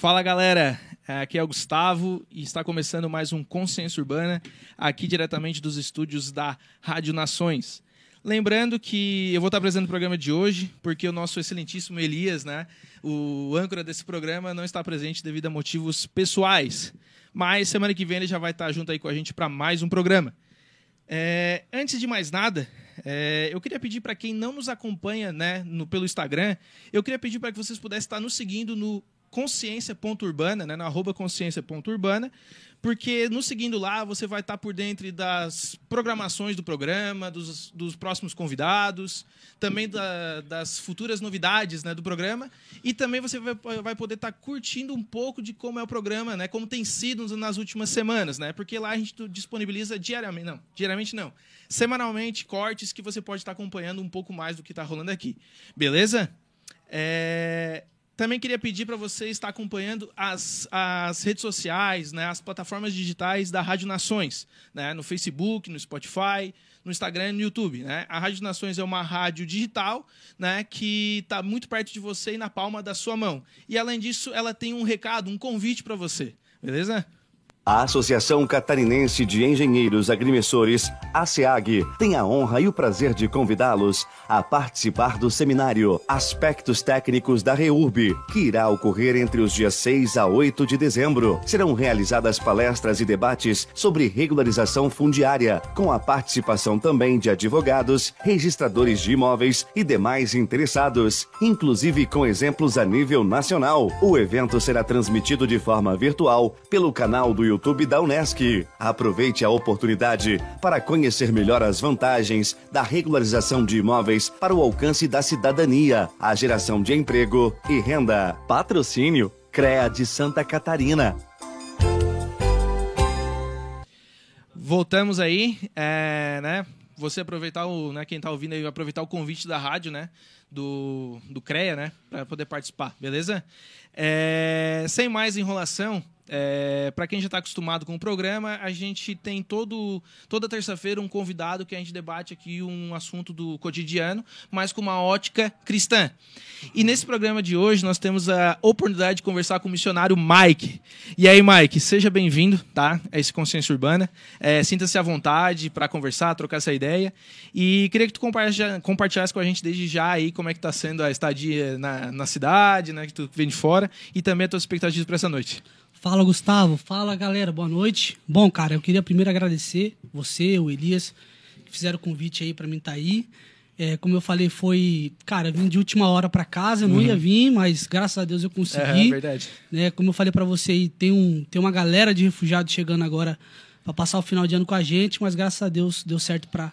Fala galera, aqui é o Gustavo e está começando mais um Consciência Urbana, aqui diretamente dos estúdios da Rádio Nações. Lembrando que eu vou estar apresentando o programa de hoje, porque o nosso excelentíssimo Elias, né, o âncora desse programa, não está presente devido a motivos pessoais. Mas semana que vem ele já vai estar junto aí com a gente para mais um programa. É, antes de mais nada, é, eu queria pedir para quem não nos acompanha né, no, pelo Instagram, eu queria pedir para que vocês pudessem estar nos seguindo no consciência.urbana, né, na arroba consciência.urbana, porque no seguindo lá você vai estar por dentro das programações do programa, dos, dos próximos convidados, também da, das futuras novidades né, do programa, e também você vai, vai poder estar curtindo um pouco de como é o programa, né, como tem sido nas últimas semanas, né, porque lá a gente disponibiliza diariamente, não, diariamente não, semanalmente cortes que você pode estar acompanhando um pouco mais do que está rolando aqui. Beleza? É, também queria pedir para você estar acompanhando as, as redes sociais, né, as plataformas digitais da Rádio Nações, né, no Facebook, no Spotify, no Instagram e no YouTube. Né? A Rádio Nações é uma rádio digital né, que está muito perto de você e na palma da sua mão. E além disso, ela tem um recado, um convite para você. Beleza? A Associação Catarinense de Engenheiros Agrimensores, ASEAG, tem a honra e o prazer de convidá-los a participar do seminário Aspectos Técnicos da REURB, que irá ocorrer entre os dias 6 a 8 de dezembro. Serão realizadas palestras e debates sobre regularização fundiária, com a participação também de advogados, registradores de imóveis e demais interessados, inclusive com exemplos a nível nacional. O evento será transmitido de forma virtual pelo canal do YouTube YouTube da Unesc. Aproveite a oportunidade para conhecer melhor as vantagens da regularização de imóveis para o alcance da cidadania, a geração de emprego e renda. Patrocínio CREA de Santa Catarina. Voltamos aí, é, né? Você aproveitar o, né, quem está ouvindo aí, aproveitar o convite da rádio, né? Do, do CREA, né? Para poder participar, beleza? É, sem mais enrolação, é, para quem já está acostumado com o programa, a gente tem todo, toda terça-feira um convidado que a gente debate aqui um assunto do cotidiano, mas com uma ótica cristã. E nesse programa de hoje nós temos a oportunidade de conversar com o missionário Mike. E aí, Mike, seja bem-vindo, tá? A esse Consciência Urbana. É, Sinta-se à vontade para conversar, trocar essa ideia. E queria que tu compartilhasse com a gente desde já aí como é que está sendo a estadia na, na cidade, né? Que tu vem de fora, e também as tuas expectativas para essa noite. Fala, Gustavo. Fala, galera. Boa noite. Bom, cara, eu queria primeiro agradecer você, o Elias, que fizeram o convite aí para mim estar tá aí. É, como eu falei, foi. Cara, eu vim de última hora para casa, eu não uhum. ia vir, mas graças a Deus eu consegui. É, verdade. Né, como eu falei para você aí, tem, um, tem uma galera de refugiados chegando agora para passar o final de ano com a gente, mas graças a Deus deu certo para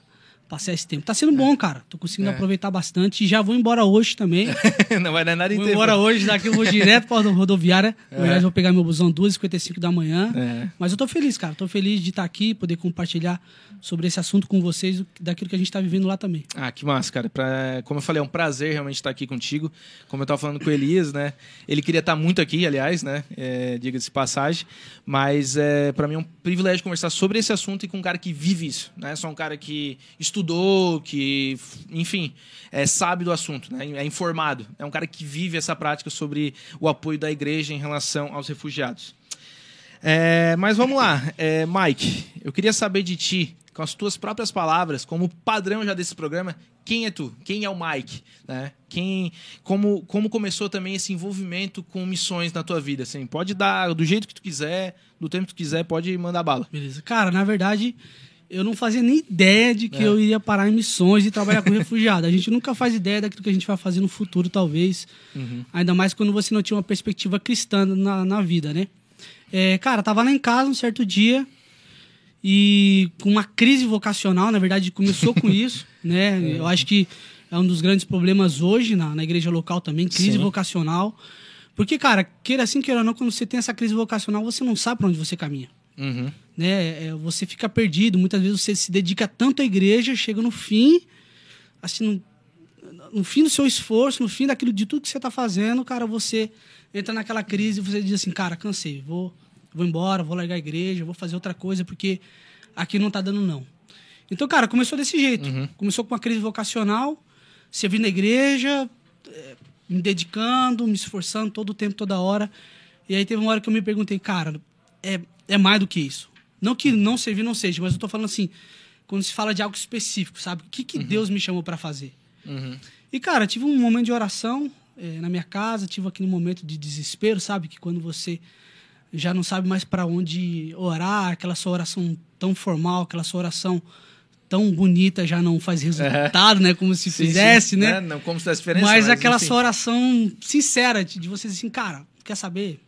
passar esse tempo. Tá sendo bom, cara. Tô conseguindo É. aproveitar bastante e já vou embora hoje também. não vai dar nada Vou inteiro. embora hoje, daqui eu vou direto pra rodoviária. Aliás, vou pegar meu busão 2h55 da manhã. É. Mas eu tô feliz, cara. Tô feliz de estar aqui, poder compartilhar sobre esse assunto com vocês, daquilo que a gente tá vivendo lá também. Ah, que massa, cara. Pra, como eu falei, é um prazer realmente estar aqui contigo. Como eu tava falando com o Elias, né? Ele queria estar muito aqui, aliás, né? É, Diga-se passagem. Mas é, para mim é um privilégio conversar sobre esse assunto e com um cara que vive isso, né? Só um cara que estudou, que, enfim, é, sabe do assunto, né? É informado. É um cara que vive essa prática sobre o apoio da igreja em relação aos refugiados. É, mas vamos lá, É, Mike, eu queria saber de ti, com as tuas próprias palavras, como padrão já desse programa, quem é tu? Quem é o Mike? Né? Quem, como, como começou também esse envolvimento com missões na tua vida? Assim, pode dar do jeito que tu quiser, do tempo que tu quiser, pode mandar bala. Beleza. Cara, na verdade, eu não fazia nem ideia de que É. eu iria parar em missões e trabalhar com refugiado. A gente nunca faz ideia daquilo que a gente vai fazer no futuro, talvez. Ainda mais quando você não tinha uma perspectiva cristã na, na vida, né? É, cara, tava lá em casa um certo dia e com uma crise vocacional, na verdade, começou com isso, né? Eu acho que é um dos grandes problemas hoje na, na igreja local também, crise Sim. vocacional. Porque, cara, queira assim, queira não, quando você tem essa crise vocacional, você não sabe para onde você caminha Uhum. né? É, você fica perdido. Muitas vezes você se dedica tanto à igreja, chega no fim, assim, no, no fim do seu esforço, no fim daquilo de tudo que você está fazendo, cara, você entra naquela crise e você diz assim, cara, cansei, vou, vou embora, vou largar a igreja, vou fazer outra coisa porque aqui não tá dando não. Então, cara, começou desse jeito. Começou com uma crise vocacional, servindo na igreja, eh, me dedicando, me esforçando todo o tempo, toda hora. E aí teve uma hora que eu me perguntei, cara, é, é mais do que isso. Não que não servir não seja, mas eu tô falando assim, quando se fala de algo específico, sabe? O que, que Deus me chamou para fazer? Uhum. E, cara, tive um momento de oração eh, na minha casa, tive aquele momento de desespero, sabe? Que quando você já não sabe mais para onde orar, aquela sua oração tão formal, aquela sua oração tão bonita já não faz resultado, né? Como se Sim, fizesse, sim, né? Não como se desse diferença. Mas aquela enfim. sua oração sincera de de você dizer assim, cara, quer saber?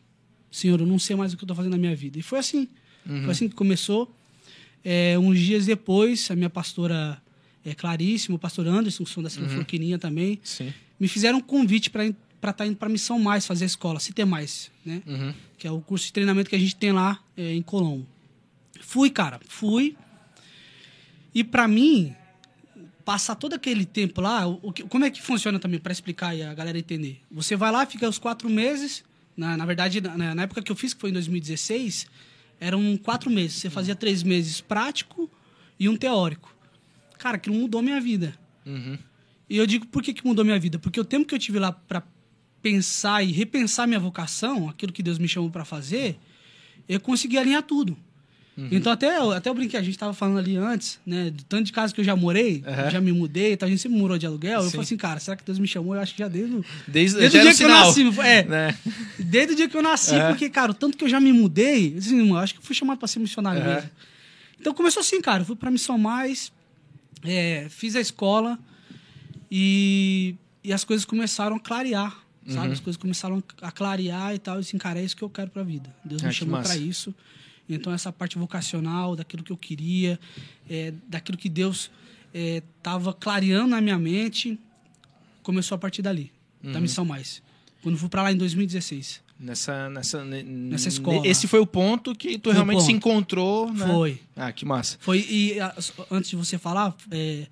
Senhor, eu não sei mais o que eu tô fazendo na minha vida. E foi assim. Foi assim que começou. É, uns dias depois, a minha pastora é, Clarice, o pastor Anderson, que são da Silva Forquininha também, Sim. me fizeram um convite para estar indo para Missão Mais, fazer a escola, se ter mais, né? Uhum. Que é o curso de treinamento que a gente tem lá é, em Colombo. Fui, cara, fui. E para mim, passar todo aquele tempo lá, o, o que- como é que funciona também, para explicar e a galera entender? Você vai lá, fica os quatro meses. Na, na verdade, na, na época que eu fiz, que foi em 2016, eram quatro meses. Você fazia três meses prático e um teórico. Cara, aquilo mudou minha vida. Uhum. E eu digo, por que, que mudou minha vida? Porque o tempo que eu tive lá para pensar e repensar minha vocação, aquilo que Deus me chamou para fazer, eu consegui alinhar tudo. Então, até, até eu brinquei, a gente estava falando ali antes, né? Do tanto de casa que eu já morei, Aham. já me mudei, então a gente sempre morou de aluguel. Eu Sim. falei assim, cara, será que Deus me chamou? Eu acho que já desde o, Desde, desde já o dia que eu sinal, nasci. É, Né? desde o dia que eu nasci, Aham. porque, cara, o tanto que eu já me mudei, assim, eu acho que eu fui chamado para ser missionário mesmo. Então começou assim, cara. Eu fui pra Missão Mais, é, fiz a escola e, e as coisas começaram a clarear, sabe? Uhum. As coisas começaram a clarear e tal. E assim, cara, é isso que eu quero pra vida. Deus Ah, me que chamou pra isso. Então essa parte vocacional, daquilo que eu queria, é, daquilo que Deus é, tava clareando na minha mente, começou a partir dali, Uhum. da Missão Mais. Quando fui pra lá em 2016. Nessa, nessa, ne- Nessa escola. Esse foi o ponto que tu Foi realmente se encontrou, né? Foi. Ah, que massa. Foi, e a- antes de você falar, é,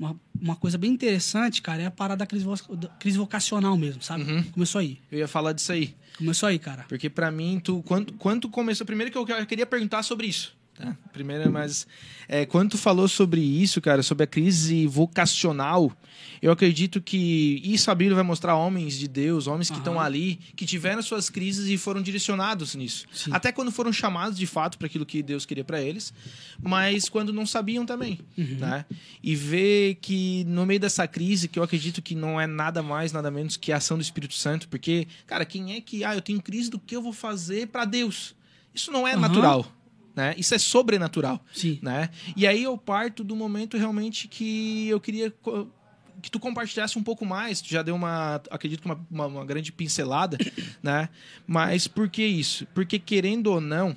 uma, uma coisa bem interessante, cara, é a parada da crise, vo- da crise vocacional mesmo, sabe? Uhum. Começou aí. Eu ia falar disso aí. Começou aí, cara. Porque pra mim, tu, quando, quando tu começou. Primeiro que eu, eu queria perguntar sobre isso. Tá? Primeiro, mas. É, quando tu falou sobre isso, cara, sobre a crise vocacional, eu acredito que isso a Bíblia vai mostrar homens de Deus, homens que estão ali, que tiveram suas crises e foram direcionados nisso. Sim. Até quando foram chamados de fato para aquilo que Deus queria para eles, mas quando não sabiam também. Uhum. Né? E ver que no meio dessa crise, que eu acredito que não é nada mais, nada menos que a ação do Espírito Santo, porque, cara, quem é que, ah, eu tenho crise do que eu vou fazer para Deus? Isso não é Aham. natural. Né? Isso é sobrenatural Sim. né? E aí eu parto do momento realmente que eu queria que tu compartilhasse um pouco mais. Tu já deu uma, acredito que uma, uma, uma grande pincelada, né? Mas por que isso? Porque querendo ou não,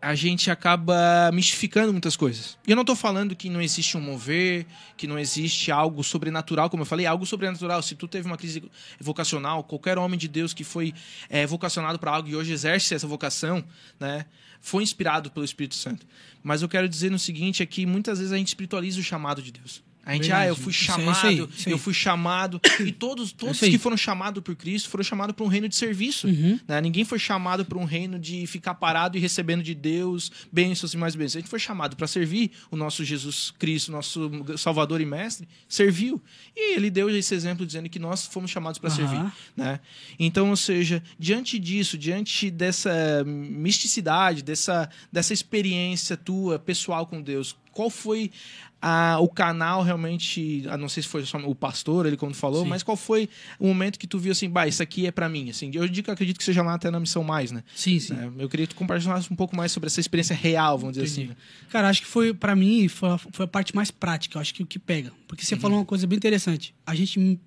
a gente acaba mistificando muitas coisas. E eu não tô falando que não existe um mover, que não existe algo sobrenatural, como eu falei, algo sobrenatural. Se tu teve uma crise vocacional, qualquer homem de Deus que foi é, vocacionado para algo e hoje exerce essa vocação, né, foi inspirado pelo Espírito Santo. Mas eu quero dizer no seguinte é que muitas vezes a gente espiritualiza o chamado de Deus. A gente, Verdade. ah, eu fui é- isso chamado, aí, isso aí. eu fui chamado. E todos, todos Isso aí. que foram chamados por Cristo foram chamados para um reino de serviço. Uhum. né? Ninguém foi chamado para um reino de ficar parado e recebendo de Deus bênçãos e mais bênçãos. A gente foi chamado para servir o nosso Jesus Cristo, nosso Salvador e Mestre, serviu. E ele deu esse exemplo dizendo que nós fomos chamados para Aham. servir. Né? Então, ou seja, diante disso, diante dessa misticidade, dessa, dessa experiência tua pessoal com Deus, qual foi a- o canal realmente, a não sei se foi só o pastor, ele quando falou, Sim. mas qual foi o momento que tu viu assim, bah, isso aqui é para mim, assim, eu digo acredito que seja lá até na missão mais, né? Sim, sim. É, eu queria que tu compartilhasse um pouco mais sobre essa experiência real, vamos dizer Entendi. assim. Cara, acho que foi, pra mim, foi a, foi a parte mais prática. Eu acho que o que pega. Porque Uhum. você falou uma coisa bem interessante. A gente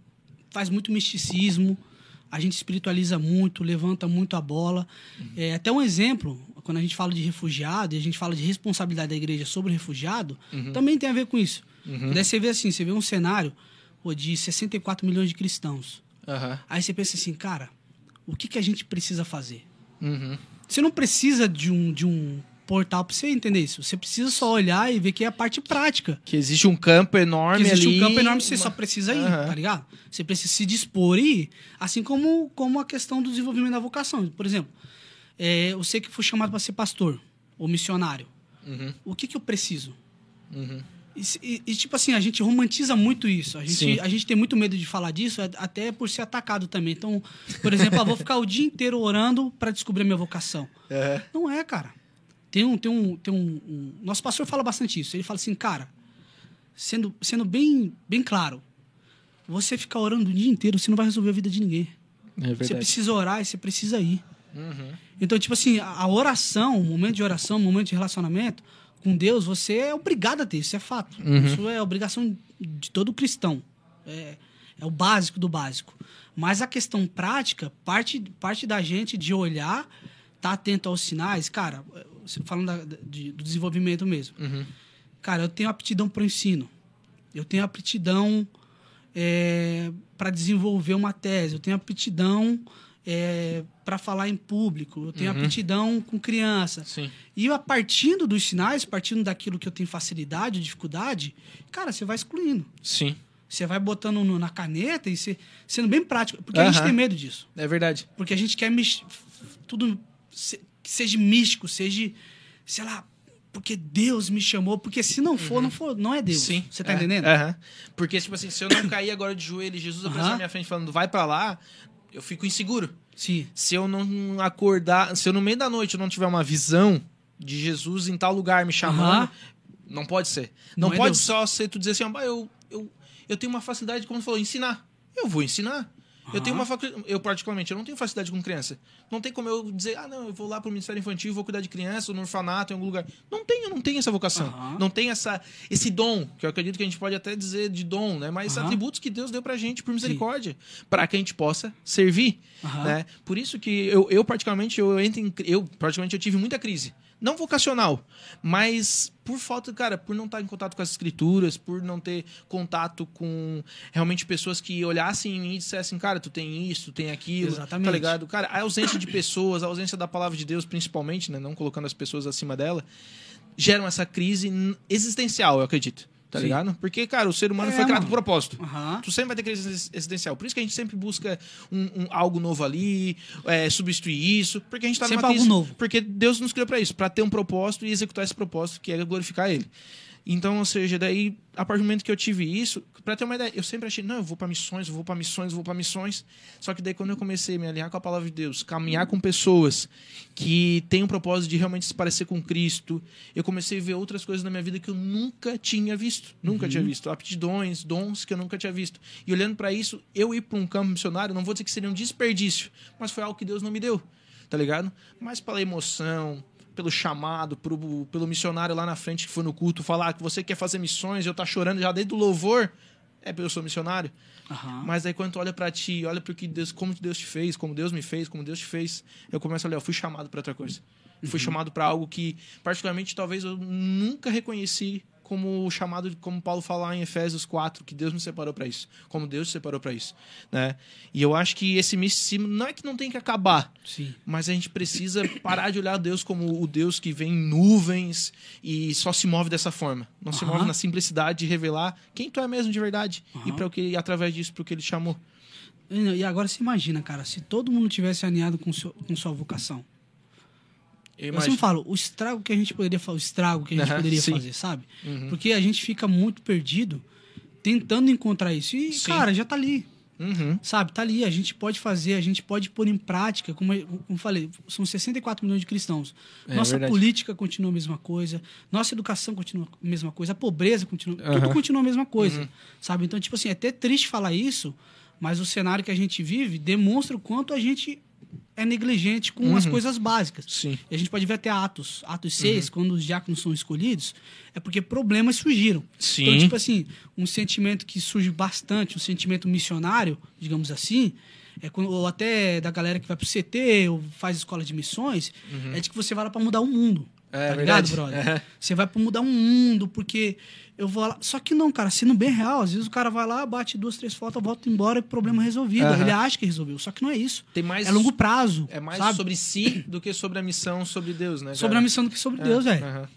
faz muito misticismo, a gente espiritualiza muito, levanta muito a bola. Uhum. É, até um exemplo, quando a gente fala de refugiado e a gente fala de responsabilidade da igreja sobre o refugiado, Uhum. também tem a ver com isso. Daí você vê assim, você vê um cenário pô, de 64 milhões de cristãos. Aí você pensa assim, cara, o que, que a gente precisa fazer? Uhum. Você não precisa de um, de um portal pra você entender isso. Você precisa só olhar e ver que é a parte prática. Que existe um campo enorme Que existe ali. um campo enorme, você uma- só precisa ir, Aham. tá ligado? Você precisa se dispor e ir. Assim como, como a questão do desenvolvimento da vocação. Por exemplo, é, eu sei que fui chamado para ser pastor ou missionário. Uhum. O que, que eu preciso? Uhum. E, e- e, tipo assim, a gente romantiza muito isso. A Sim. gente, a gente tem muito medo de falar disso, a- até por ser atacado também. Então, por exemplo, eu vou ficar o dia inteiro orando para descobrir a minha vocação. É. Não é, cara. Tem um, tem um, tem um, um- Nosso pastor fala bastante isso. Ele fala assim, cara, sendo, sendo bem, bem claro, você ficar orando o dia inteiro, você não vai resolver a vida de ninguém. É Você precisa orar e você precisa ir. Uhum. Então, tipo assim, a oração, o momento de oração, o momento de relacionamento com Deus, você é obrigado a ter, isso é fato. Uhum. Isso é obrigação de todo cristão. É, é o básico do básico. Mas a questão prática parte, parte da gente de olhar, estar atento aos sinais. Cara, falando da- de- do desenvolvimento mesmo. Uhum. Cara, eu tenho aptidão para o ensino. Eu tenho aptidão para desenvolver uma tese. Eu tenho aptidão para falar em público. Eu tenho Uhum. aptidão com criança. Sim. E eu, partindo dos sinais, partindo daquilo que eu tenho facilidade, dificuldade, cara, você vai excluindo. Sim. Você vai botando no- na caneta e você, sendo bem prático. Porque a gente tem medo disso. É verdade. Porque a gente quer mis- tudo que seja místico, seja, sei lá, porque Deus me chamou. Porque se não for, não for, não é Deus. Sim. Você tá É. entendendo? Aham. Porque, tipo assim, se eu não cair agora de joelho e Jesus aparecer Aham. na minha frente falando, vai pra lá, eu fico inseguro. Sim. Se eu não acordar, se eu no meio da noite eu não tiver uma visão de Jesus em tal lugar me chamando, não pode ser. Não, Não é pode Deus. só ser tu dizer assim, ah, eu, eu, eu tenho uma facilidade, como tu falou, ensinar. Eu vou ensinar. Eu tenho uma faculdade, eu particularmente, eu não tenho facilidade com criança. Não tem como eu dizer, ah, não, eu vou lá pro Ministério Infantil, vou cuidar de criança, ou no orfanato, em algum lugar. Não tenho, não tenho essa vocação. Aham. Não tem essa, esse dom, que eu acredito que a gente pode até dizer de dom, né? Mas Aham. atributos que Deus deu pra gente por misericórdia, para que a gente possa servir, né? Por isso que eu, eu particularmente, eu entro em, eu particularmente eu tive muita crise. Não vocacional, mas por falta, cara, por não estar em contato com as escrituras, por não ter contato com realmente pessoas que olhassem em mim e dissessem, cara, tu tem isso, tu tem aquilo, Exatamente. tá ligado? Cara, a ausência de pessoas, a ausência da palavra de Deus, principalmente, né, não colocando as pessoas acima dela, geram essa crise existencial, eu acredito. Tá Sim. ligado? Porque, cara, o ser humano É, foi criado com propósito. Aham. Tu sempre vai ter crise exis- existencial. Por isso que a gente sempre busca um, um- algo novo ali, é, substituir isso, porque a gente tá Sempre numa algo crise. novo. Porque Deus nos criou pra isso, pra ter um propósito e executar esse propósito, que é glorificar Ele. Então, ou seja, daí, a partir do momento que eu tive isso, pra ter uma ideia, eu sempre achei, não, eu vou pra missões, eu vou pra missões, eu vou pra missões. Só que daí, quando eu comecei a me alinhar com a palavra de Deus, caminhar com pessoas que têm um propósito de realmente se parecer com Cristo, eu comecei a ver outras coisas na minha vida que eu nunca tinha visto. Nunca tinha visto. Aptidões, dons que eu nunca tinha visto. E olhando pra isso, eu ir pra um campo missionário, não vou dizer que seria um desperdício, mas foi algo que Deus não me deu, tá ligado? Mas pela emoção, pelo chamado, pro, pelo missionário lá na frente que foi no culto falar que você quer fazer missões, eu tá chorando já desde o louvor. É, eu sou missionário. Aham. Mas aí quando tu olha pra ti, olha pro que Deus, como Deus te fez, como Deus me fez, como Deus te fez, eu começo a olhar, eu fui chamado pra outra coisa. Uhum. Fui chamado pra algo que, particularmente, talvez eu nunca reconheci como o chamado, como Paulo fala em Efésios 4, que Deus me separou pra isso, como Deus te separou pra isso, né? E eu acho que esse misticismo não é que não tem que acabar, Sim. mas a gente precisa parar de olhar Deus como o Deus que vem em nuvens e só se move dessa forma. Não se move na simplicidade de revelar quem tu é mesmo de verdade e para o que através disso para o que ele chamou. E agora você imagina, cara, se todo mundo tivesse alinhado com, seu- com sua vocação. Eu Eu imagino. sempre falo, o estrago que a gente poderia fazer, o estrago que a gente poderia sim. fazer, sabe? Uhum. Porque a gente fica muito perdido tentando encontrar isso. E, Sim. cara, já tá ali. Uhum. Sabe, tá ali, a gente pode fazer, a gente pode pôr em prática, como eu, como eu falei, são 64 milhões de cristãos. É nossa política continua a mesma coisa, nossa educação continua a mesma coisa, a pobreza continua, tudo. Uhum. continua a mesma coisa, sabe? Então, tipo assim, é até triste falar isso, mas o cenário que a gente vive demonstra o quanto a gente é negligente com as coisas básicas. Uhum. Sim. Uhum. E a gente pode ver até Atos, Atos 6, quando os diáconos são escolhidos, é porque problemas surgiram. Sim. Então, tipo assim, um sentimento que surge bastante, um sentimento missionário, digamos assim, é quando, ou até da galera que vai pro CT ou faz escola de missões, é de que você vai lá pra mudar o mundo. Uhum. É tá verdade. ligado, brother? Aham. Você vai pra mudar um mundo, porque eu vou lá. Só que não, cara, sendo bem real, às vezes o cara vai lá, bate duas, três fotos, volta embora e problema resolvido. Aham. Ele acha que resolveu. Só que não é isso. Tem mais É longo prazo. é mais sabe? sobre si do que sobre a missão, sobre Deus, né? sobre cara? a missão do que sobre Deus, velho. Aham.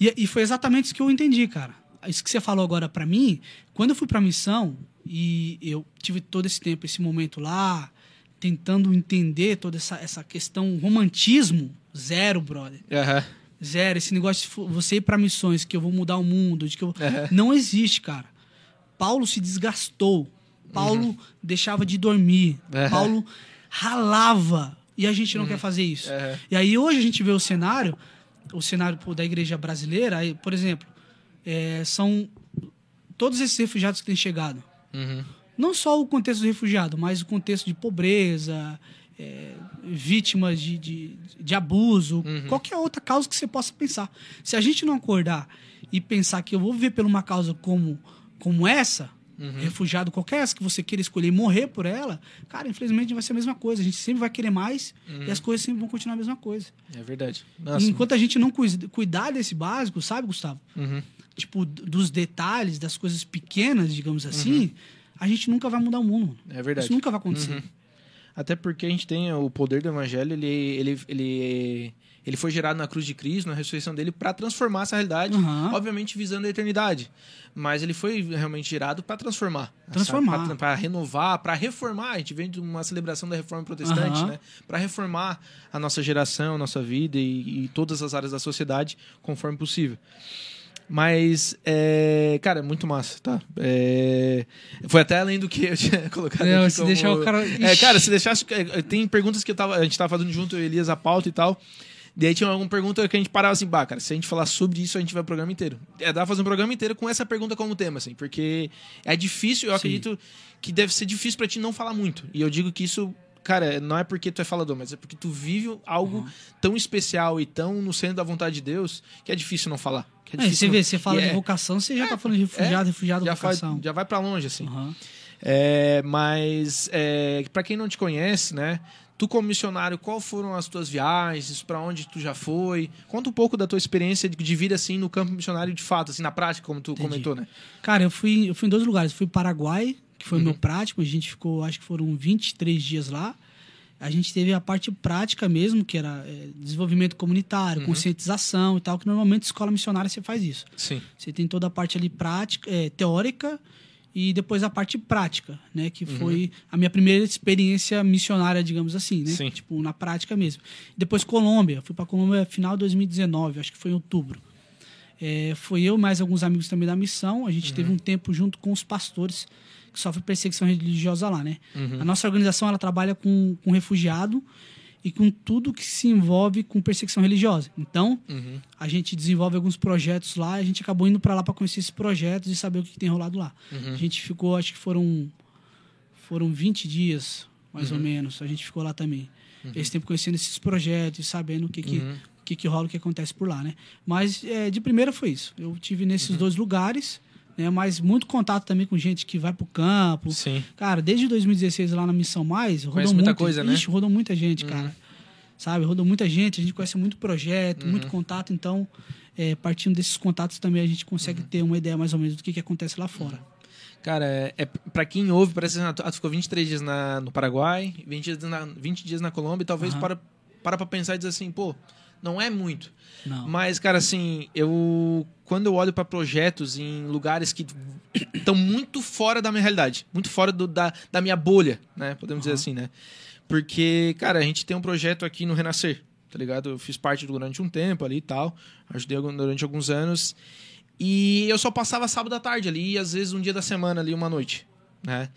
E, e foi exatamente isso que eu entendi, cara. Isso que você falou agora pra mim, quando eu fui pra missão e eu tive todo esse tempo, esse momento lá, tentando entender toda essa, essa questão romantismo, zero, brother. Aham. Zero. Esse negócio de você ir pra missões, que eu vou mudar o mundo, de que eu... Não existe, cara. Paulo se desgastou. Paulo deixava de dormir. Uhum. Paulo ralava. E a gente não quer fazer isso. E aí hoje a gente vê o cenário, o cenário pô, da igreja brasileira, aí, por exemplo, é, são todos esses refugiados que têm chegado. Uhum. Não só o contexto do refugiado, mas o contexto de pobreza, é, vítimas de, de, de abuso, qualquer outra causa que você possa pensar. Se a gente não acordar e pensar que eu vou viver por uma causa como, como essa, refugiado, qualquer essa que você queira escolher e morrer por ela, cara, infelizmente vai ser a mesma coisa. A gente sempre vai querer mais e as coisas sempre vão continuar a mesma coisa. É verdade. Nossa. enquanto a gente não cuidar desse básico, sabe, Gustavo? Uhum. Tipo, dos detalhes, das coisas pequenas, digamos assim, a gente nunca vai mudar o mundo. É verdade. Isso nunca vai acontecer. Até porque a gente tem o poder do evangelho, ele, ele, ele, ele foi gerado na cruz de Cristo, na ressurreição dele, para transformar essa realidade, Aham. obviamente visando a eternidade. Mas ele foi realmente gerado para transformar. Transformar. Para renovar, para reformar. A gente vem de uma celebração da reforma protestante, Aham. né? Para reformar a nossa geração, a nossa vida e, e todas as áreas da sociedade conforme possível. Mas, é, cara, muito massa, tá? É, foi até além do que eu tinha colocado Não, aqui se como- deixar o cara- É, cara, se deixasse... é, Tem perguntas que eu tava, a gente tava fazendo junto, eu e Elias, a pauta e tal. Daí tinha alguma pergunta que a gente parava assim, bah, cara, se a gente falar sobre isso, a gente vai o programa inteiro. É, dá pra fazer um programa inteiro com essa pergunta como tema, assim, porque é difícil, eu Sim. acredito que deve ser difícil pra ti não falar muito. E eu digo que isso, cara, não é porque tu é falador, mas é porque tu vive algo tão especial e tão no centro da vontade de Deus que é difícil não falar. Que é É, difícil você não- vê, você fala e de é- vocação, você já tá falando de refugiado, refugiado, já, vocação. já vai pra longe, assim. É, mas, é, para quem não te conhece, né? Tu como missionário, qual foram as tuas viagens? Pra onde tu já foi? Conta um pouco da tua experiência de, vida assim no campo missionário de fato, assim na prática, como tu Entendi. comentou, né? Cara, eu fui, eu fui em dois lugares. Fui para Paraguai, que foi o Uhum. meu prático. A gente ficou, acho que foram 23 dias lá. A gente teve a parte prática mesmo, que era é, desenvolvimento Uhum. comunitário, conscientização e tal, que normalmente escola missionária você faz isso. Sim. Você tem toda a parte ali prática, é, teórica e depois a parte prática, né? Que foi a minha primeira experiência missionária, digamos assim, né? Sim. Tipo, na prática mesmo. Depois Colômbia. Fui para Colômbia final de 2019, acho que foi em outubro. É, foi eu mais alguns amigos também da missão. A gente teve um tempo junto com os pastores que sofrem perseguição religiosa lá, né? A nossa organização ela trabalha com, com refugiado e com tudo que se envolve com perseguição religiosa. Então, Uhum. a gente desenvolve alguns projetos lá. A gente acabou indo para lá para conhecer esses projetos e saber o que, que tem rolado lá. Uhum. A gente ficou, acho que foram foram 20 dias, mais Uhum. ou menos. A gente ficou lá também. Esse tempo conhecendo esses projetos, e sabendo o que que, Uhum. o que, que rola, o que acontece por lá, né? Mas é, de primeira foi isso. Eu tive nesses Uhum. dois lugares, né? Mas muito contato também com gente que vai pro campo. Sim. Cara, desde 2016 lá na Missão Mais, rodou muita muito, coisa, né? Ixi, rodou muita gente, cara. Sabe, rodou muita gente, a gente conhece muito projeto, muito Uhum. contato, então, é, partindo desses contatos também a gente consegue Uhum. ter uma ideia mais ou menos do que, que acontece lá fora. Cara, é, é pra quem ouve, parece que tu ficou 23 dias na, no Paraguai, 20 dias na, 20 dias na Colômbia, e talvez para, para pra pensar e dizer assim, pô, não é muito. Não. Mas, cara, assim, eu. Quando eu olho pra projetos em lugares que estão muito fora da minha realidade, muito fora do- da, da minha bolha, né? Podemos dizer assim, né? Porque, cara, a gente tem um projeto aqui no Renascer, tá ligado? Eu fiz parte durante um tempo ali e tal, ajudei durante alguns anos. E eu só passava sábado à tarde ali, e às vezes um dia da semana ali, uma noite, né?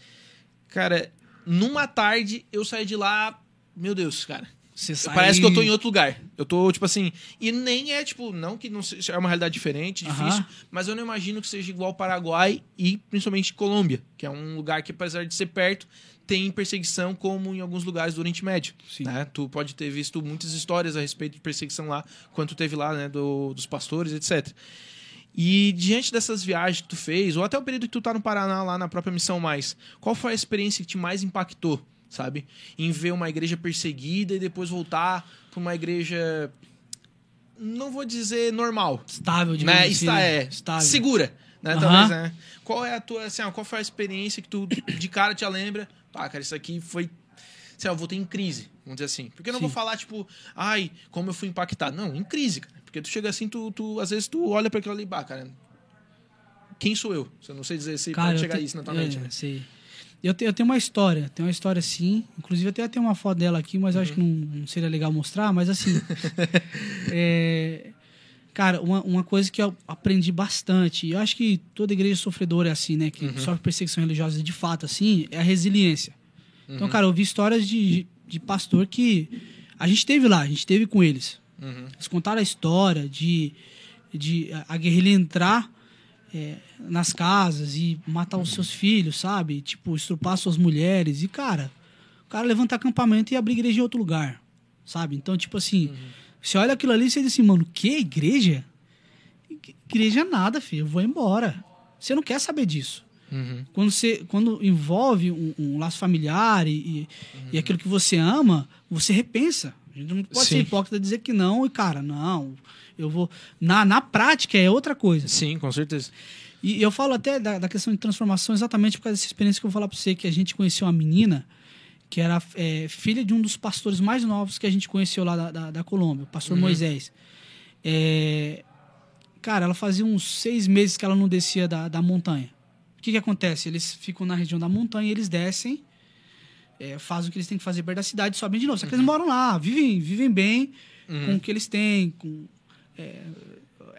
Cara, numa tarde eu saí de lá, meu Deus, cara. Você sai... Parece que eu tô em outro lugar. Eu tô, tipo assim. E nem é, tipo, não que não seja é uma realidade diferente, difícil, mas eu não imagino que seja igual ao Paraguai e principalmente Colômbia, que é um lugar que, apesar de ser perto, tem perseguição como em alguns lugares do Oriente Médio. Sim. Né? Tu pode ter visto muitas histórias a respeito de perseguição lá, quanto teve lá, né, do, dos pastores, etc. E diante dessas viagens que tu fez, ou até o período que tu tá no Paraná, lá na própria Missão Mais, qual foi a experiência que te mais impactou, sabe? Em ver uma igreja perseguida e depois voltar pra uma igreja. Não vou dizer normal, Estável, digamos né? assim, Está, é, Estável. segura, né? Aham. Talvez, né? Qual é a tua, assim, ó, qual foi a experiência que tu de cara te lembra? Pá, cara, isso aqui foi. Sei lá, eu voltei em crise, vamos dizer assim. Porque eu não Sim. vou falar, tipo, ai, como eu fui impactado. Não, em crise, cara. Porque tu chega assim, tu, tu às vezes tu olha pra aquilo ali, bah, cara. Quem sou eu? Eu não sei dizer se Cara, pode chegar te- isso na tua é, mente, né? sei. Eu, te- eu tenho uma história, tenho uma história sim. Inclusive, eu tenho até uma foto dela aqui, mas eu acho que não, não seria legal mostrar. Mas assim, é, cara, uma, uma coisa que eu aprendi bastante, e eu acho que toda igreja sofredora é assim, né? Que sofre perseguição religiosa de fato, assim, é a resiliência. Então, cara, eu vi histórias de, de pastor que a gente teve lá, a gente teve com eles. Eles contaram a história de, de a- a guerrilha entrar é, nas casas e matar os seus filhos, sabe? Tipo, estrupar suas mulheres. E, cara, o cara levanta acampamento e abre igreja em outro lugar, sabe? Então, tipo assim, você olha aquilo ali e você diz assim, mano, que igreja? Igreja nada, filho, eu vou embora. Você não quer saber disso. Uhum. Quando, você, quando envolve um, um laço familiar e, e, e aquilo que você ama, você repensa. A gente não pode Sim. ser hipócrita dizer que não, e cara, não, eu vou. Na, na prática é outra coisa. Sim, com certeza. E eu falo até da, da questão de transformação exatamente por causa dessa experiência que eu vou falar pra você, que a gente conheceu uma menina que era é, filha de um dos pastores mais novos que a gente conheceu lá da, da, da Colômbia, o pastor Moisés. É, cara, ela fazia uns seis meses que ela não descia da, da montanha. O que, que acontece? Eles ficam na região da montanha, eles descem, é, fazem o que eles têm que fazer perto da cidade e sobem de novo. Só que eles moram lá, vivem, vivem bem com o que eles têm, com,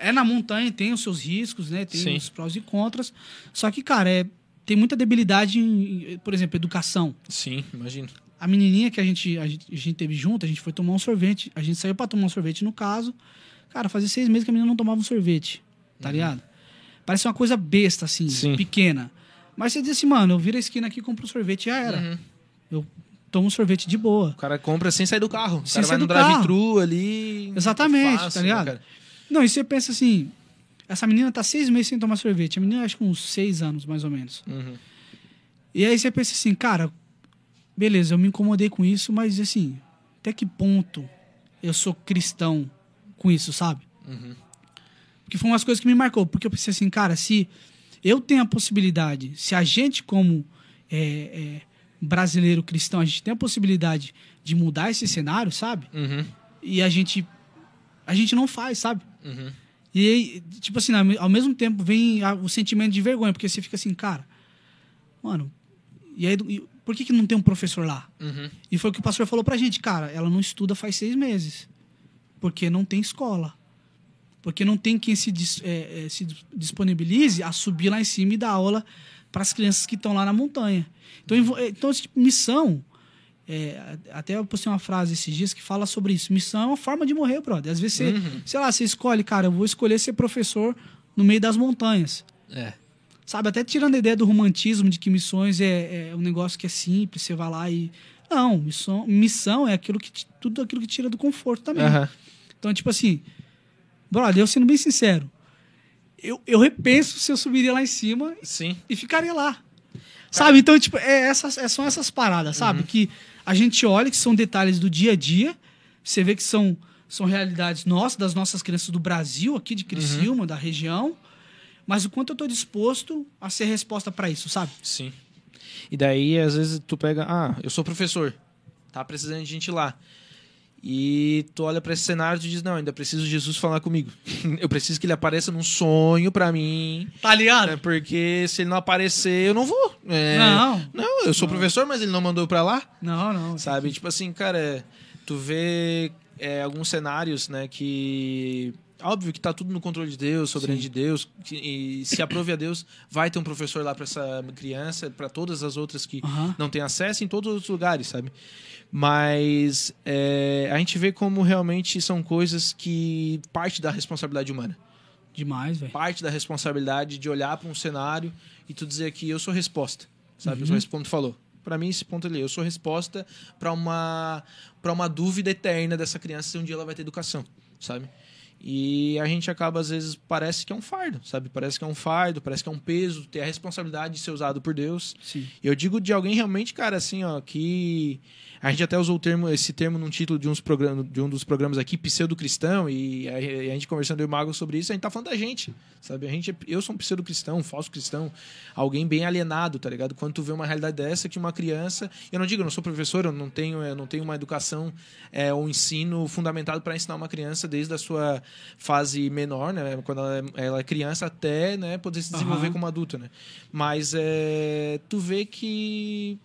é, na montanha, tem os seus riscos, né? Tem Sim. os prós e contras. Só que, cara, é, tem muita debilidade em, por exemplo, educação. Sim, imagino. A menininha que a gente, a gente, a gente teve junto, a gente foi tomar um sorvete. A gente saiu pra tomar um sorvete, no caso. Cara, fazia seis meses que a menina não tomava um sorvete, tá ligado? Parece uma coisa besta, assim, Sim. pequena. Mas você diz assim, mano, eu viro a esquina aqui, compro um sorvete e já era. Eu tomo um sorvete de boa. O cara compra sem sair do carro. O Sem cara vai no drive-thru ali. Exatamente, fácil, tá né, ligado? cara? Não, e você pensa assim, essa menina tá seis meses sem tomar sorvete. A menina acho que uns seis anos, mais ou menos. Uhum. E aí você pensa assim, cara, beleza, eu me incomodei com isso, mas assim, até que ponto eu sou cristão com isso, sabe? Porque foi umas coisas que me marcou. Porque eu pensei assim, cara, se eu tenho a possibilidade, se a gente como é, é, brasileiro cristão, a gente tem a possibilidade de mudar esse cenário, sabe? Uhum. E a gente a gente não faz, sabe? Uhum. E aí, tipo assim, ao mesmo tempo vem o sentimento de vergonha, porque você fica assim, cara, mano, e aí, por que, que não tem um professor lá? Uhum. E foi o que o pastor falou pra gente, cara, ela não estuda faz seis meses, porque não tem escola. Porque não tem quem se, é, é, se disponibilize a subir lá em cima e dar aula para as crianças que estão lá na montanha. Então, é, então tipo, missão. É, até eu postei uma frase esses dias que fala sobre isso. Missão é uma forma de morrer, brother. Às vezes você, sei lá, você escolhe, cara, eu vou escolher ser professor no meio das montanhas. É. Sabe, até tirando a ideia do romantismo de que missões é, é um negócio que é simples, você vai lá e. Não, missão, missão é aquilo que tudo aquilo que tira do conforto também. Aham. Então, tipo assim, brother, eu sendo bem sincero, eu, eu repenso se eu subiria lá em cima Sim. e ficaria lá. Sabe? Então, tipo, é essas, é, são essas paradas, sabe? Uhum. Que a gente olha que são detalhes do dia a dia, você vê que são, são realidades nossas, das nossas crianças do Brasil, aqui de Criciúma, Uhum. da região, mas o quanto eu tô disposto a ser resposta para isso, sabe? Sim. E daí, às vezes, tu pega, ah, eu sou professor, tá precisando de gente lá. E tu olha pra esse cenário e diz, não, ainda preciso Jesus falar comigo. eu preciso que ele apareça num sonho pra mim. Tá ligado? né, Porque se ele não aparecer, eu não vou. É, Não. Não, eu sou professor, mas ele não mandou pra lá. Não, não. Sabe? Tipo assim, cara, tu vê é, alguns cenários, né, que. Óbvio que tá tudo no controle de Deus, soberano de Deus, e se aprove a Deus, vai ter um professor lá para essa criança, para todas as outras que não têm acesso em todos os lugares, sabe? Mas é, a gente vê como realmente são coisas que parte da responsabilidade humana Demais, velho. parte da responsabilidade de olhar para um cenário e tu dizer que eu sou resposta, sabe? Eu sou resposta, como tu falou. Para mim esse ponto ali, eu sou resposta para uma para uma dúvida eterna dessa criança se um dia ela vai ter educação, sabe? E a gente acaba às vezes parece que é um fardo, sabe? Parece que é um fardo, parece que é um peso ter a responsabilidade de ser usado por Deus. Sim. Eu digo de alguém realmente, cara, assim, ó, que a gente até usou o termo, esse termo num título de, uns programas, de um dos programas aqui, pseudo-cristão, e a, e a gente conversando eu e o Mago sobre isso, a gente tá falando da gente, sabe? A gente, é- eu sou um pseudo-cristão, um falso cristão, alguém bem alienado, tá ligado? Quando tu vê uma realidade dessa, que uma criança, eu não digo, eu não sou professor, eu não tenho, eu não tenho uma educação é, ou ensino fundamentado para ensinar uma criança desde a sua fase menor, né? Quando ela é, ela é criança até, né, poder se desenvolver Aham. como adulto, né? Mas é, tu vê que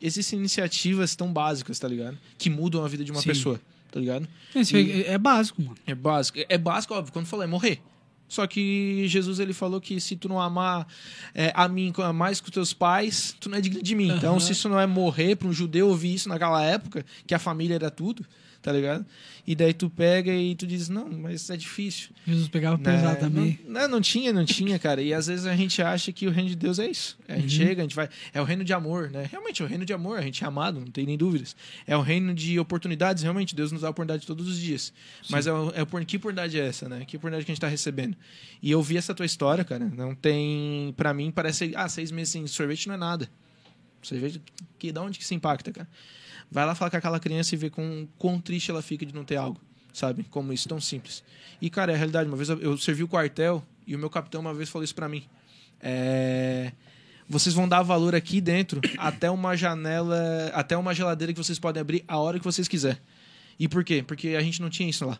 existem iniciativas tão básicas, tá ligado? Que mudam a vida de uma Sim. pessoa, tá ligado? É, é básico, mano. É básico. É básico, óbvio, quando falou é morrer. Só que Jesus ele falou que se tu não amar é, a mim mais que os teus pais, tu não é digno de mim. Então, Aham. se isso não é morrer para um judeu ouvir isso naquela época, que a família era tudo, tá ligado? E daí tu pega e tu diz, não, mas é difícil. Jesus pegava Né? pesado também. Não, não, não tinha, não tinha, cara. E às vezes a gente acha que o reino de Deus é isso. A gente chega, a gente vai. É o reino de amor, né? Realmente é o reino de amor, a gente é amado, não tem nem dúvidas. É o reino de oportunidades, realmente. Deus nos dá oportunidade todos os dias. Mas é, o- é, por que oportunidade é essa, né? Que oportunidade que a gente tá recebendo? E eu vi essa tua história, cara. Não tem. Pra mim, parece. Ah, seis meses sem sorvete não é nada. Sorvete, que, da onde que se impacta, cara? Vai lá falar com aquela criança e ver com quão triste ela fica de não ter algo, sabe? Como isso, tão simples. E, cara, é a realidade. Uma vez eu, servi o quartel e o meu capitão uma vez falou isso pra mim. É, Vocês vão dar valor aqui dentro até uma janela, até uma geladeira que vocês podem abrir a hora que vocês quiser. E por quê? Porque a gente não tinha isso lá.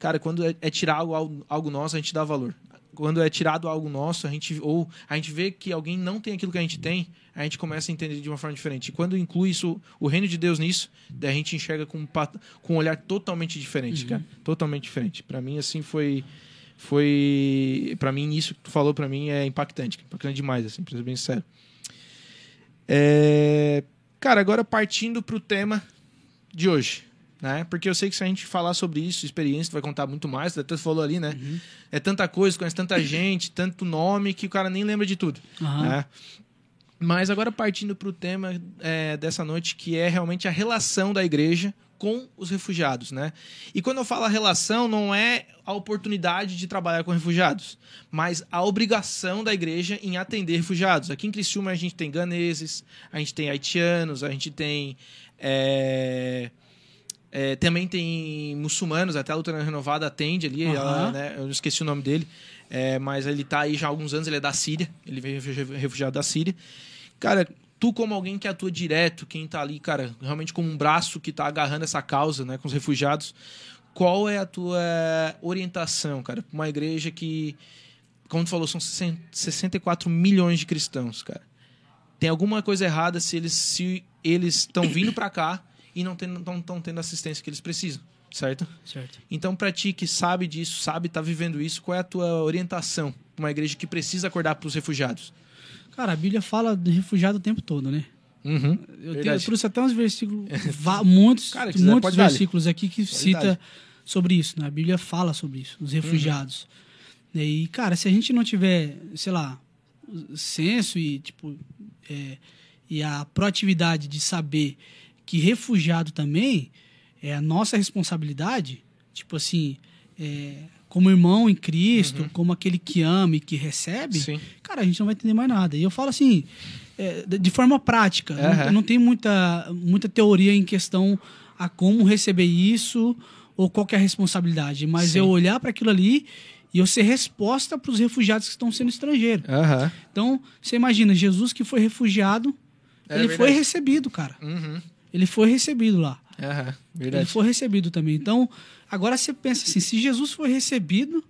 Cara, quando é, é tirar algo, algo, nosso, a gente dá valor. Quando é tirado algo nosso, a gente ou a gente vê que alguém não tem aquilo que a gente tem, a gente começa a entender de uma forma diferente. E quando inclui isso, o reino de Deus nisso, daí a gente enxerga com um, com um olhar totalmente diferente, cara. Totalmente diferente. Pra mim assim foi foi para mim isso que tu falou pra mim é impactante, impactante demais assim, pra ser bem sincero. É... Cara, agora partindo pro tema de hoje, né? Porque eu sei que se a gente falar sobre isso, experiência, tu vai contar muito mais, até tu falou ali, né? É tanta coisa, conhece tanta gente, tanto nome que o cara nem lembra de tudo, Aham. né? Mas agora partindo pro tema é, dessa noite, que é realmente a relação da igreja com os refugiados, né? E quando eu falo relação, não é a oportunidade de trabalhar com refugiados, mas a obrigação da igreja em atender refugiados. Aqui em Criciúma a gente tem ganeses, a gente tem haitianos, a gente tem é, é, também tem muçulmanos, até a Luterana Renovada atende ali, Aham. ela, né, eu esqueci o nome dele, é, mas ele tá aí já há alguns anos, ele é da Síria, ele veio refugi- refugiado da Síria. Cara, tu como alguém que atua direto, quem tá ali, cara, realmente como um braço que tá agarrando essa causa, né, com os refugiados, qual é a tua orientação, cara, pra uma igreja que, como tu falou, são 60 64 milhões de cristãos, cara. Tem alguma coisa errada se eles se eles estão vindo para cá e não estão tendo a assistência que eles precisam, certo? Certo. Então, pra ti que sabe disso, sabe, tá vivendo isso, qual é a tua orientação pra uma igreja que precisa acordar pros refugiados? Cara, a Bíblia fala de refugiado o tempo todo, né? Uhum. Eu, tenho, eu trouxe até uns versículos, muitos, Cara, quiser, muitos versículos aqui que cita sobre isso. Né? A Bíblia fala sobre isso, Uhum. os refugiados. E, cara, se a gente não tiver, sei lá, o senso e, tipo, é, e a proatividade de saber que refugiado também é a nossa responsabilidade, tipo assim, é, como irmão em Cristo, como aquele que ama e que recebe, Uhum. Sim. cara, a gente não vai entender mais nada. E eu falo assim, é, de forma prática, não- Aham. não, tem muita, muita teoria em questão a como receber isso ou qual é a responsabilidade, mas Sim. eu olhar para aquilo ali e eu ser resposta para os refugiados que estão sendo estrangeiros. Aham. Então, você imagina, Jesus que foi refugiado, É ele verdade. foi recebido, cara. Uhum. Ele foi recebido lá. Ele Verdade. foi recebido também. Então, agora você pensa assim: se Jesus foi recebido,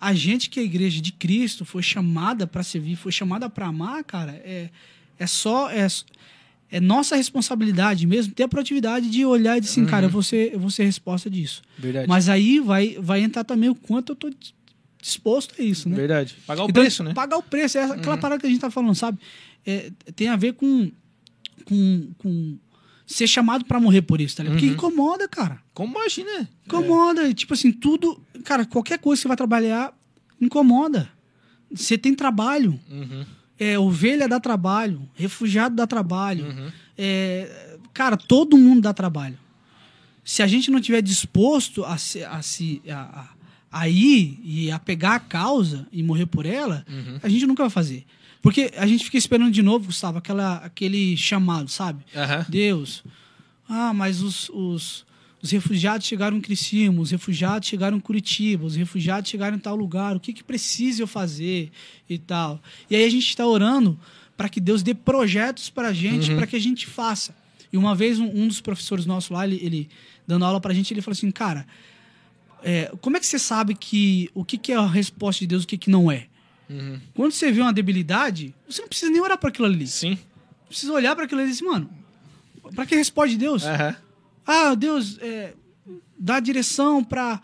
a gente que é a igreja de Cristo foi chamada para servir, foi chamada para amar, cara, é, é só. É, é nossa responsabilidade mesmo ter a proatividade de olhar e dizer assim, cara, eu vou ser, eu vou ser resposta disso. Verdade. Mas aí vai, vai entrar também o quanto eu tô disposto a isso, né? Verdade. Pagar o Então, preço, né? Pagar o preço, é aquela parada que a gente tá falando, sabe? É, tem a ver com, com, com ser chamado pra morrer por isso, tá ligado? Porque incomoda, cara. Como imagina? Incomoda. E, Tipo assim, tudo. Cara, qualquer coisa que você vai trabalhar incomoda. Você tem trabalho. Uhum. É, ovelha dá trabalho. Refugiado dá trabalho. Uhum. É, cara, todo mundo dá trabalho. Se a gente não tiver disposto a, se, a, se, a, a, a ir e a pegar a causa e morrer por ela, Uhum. a gente nunca vai fazer. Porque a gente fica esperando de novo, Gustavo, aquela, aquele chamado, sabe? Deus, ah, mas os, os, os refugiados chegaram em Criciúma, os refugiados chegaram em Curitiba, os refugiados chegaram em tal lugar, o que, que precisa eu fazer e tal. E aí a gente está orando para que Deus dê projetos para a gente, para que a gente faça. E uma vez um, um dos professores nossos lá, ele, ele dando aula para a gente, ele falou assim, cara, é, como é que você sabe que o que, que é a resposta de Deus e o que, que não é? Uhum. Quando você vê uma debilidade, você não precisa nem orar para aquilo ali. Sim. Precisa olhar para aquilo ali e dizer, mano, para que responde Deus? Aham. Ah, Deus, é, dá direção para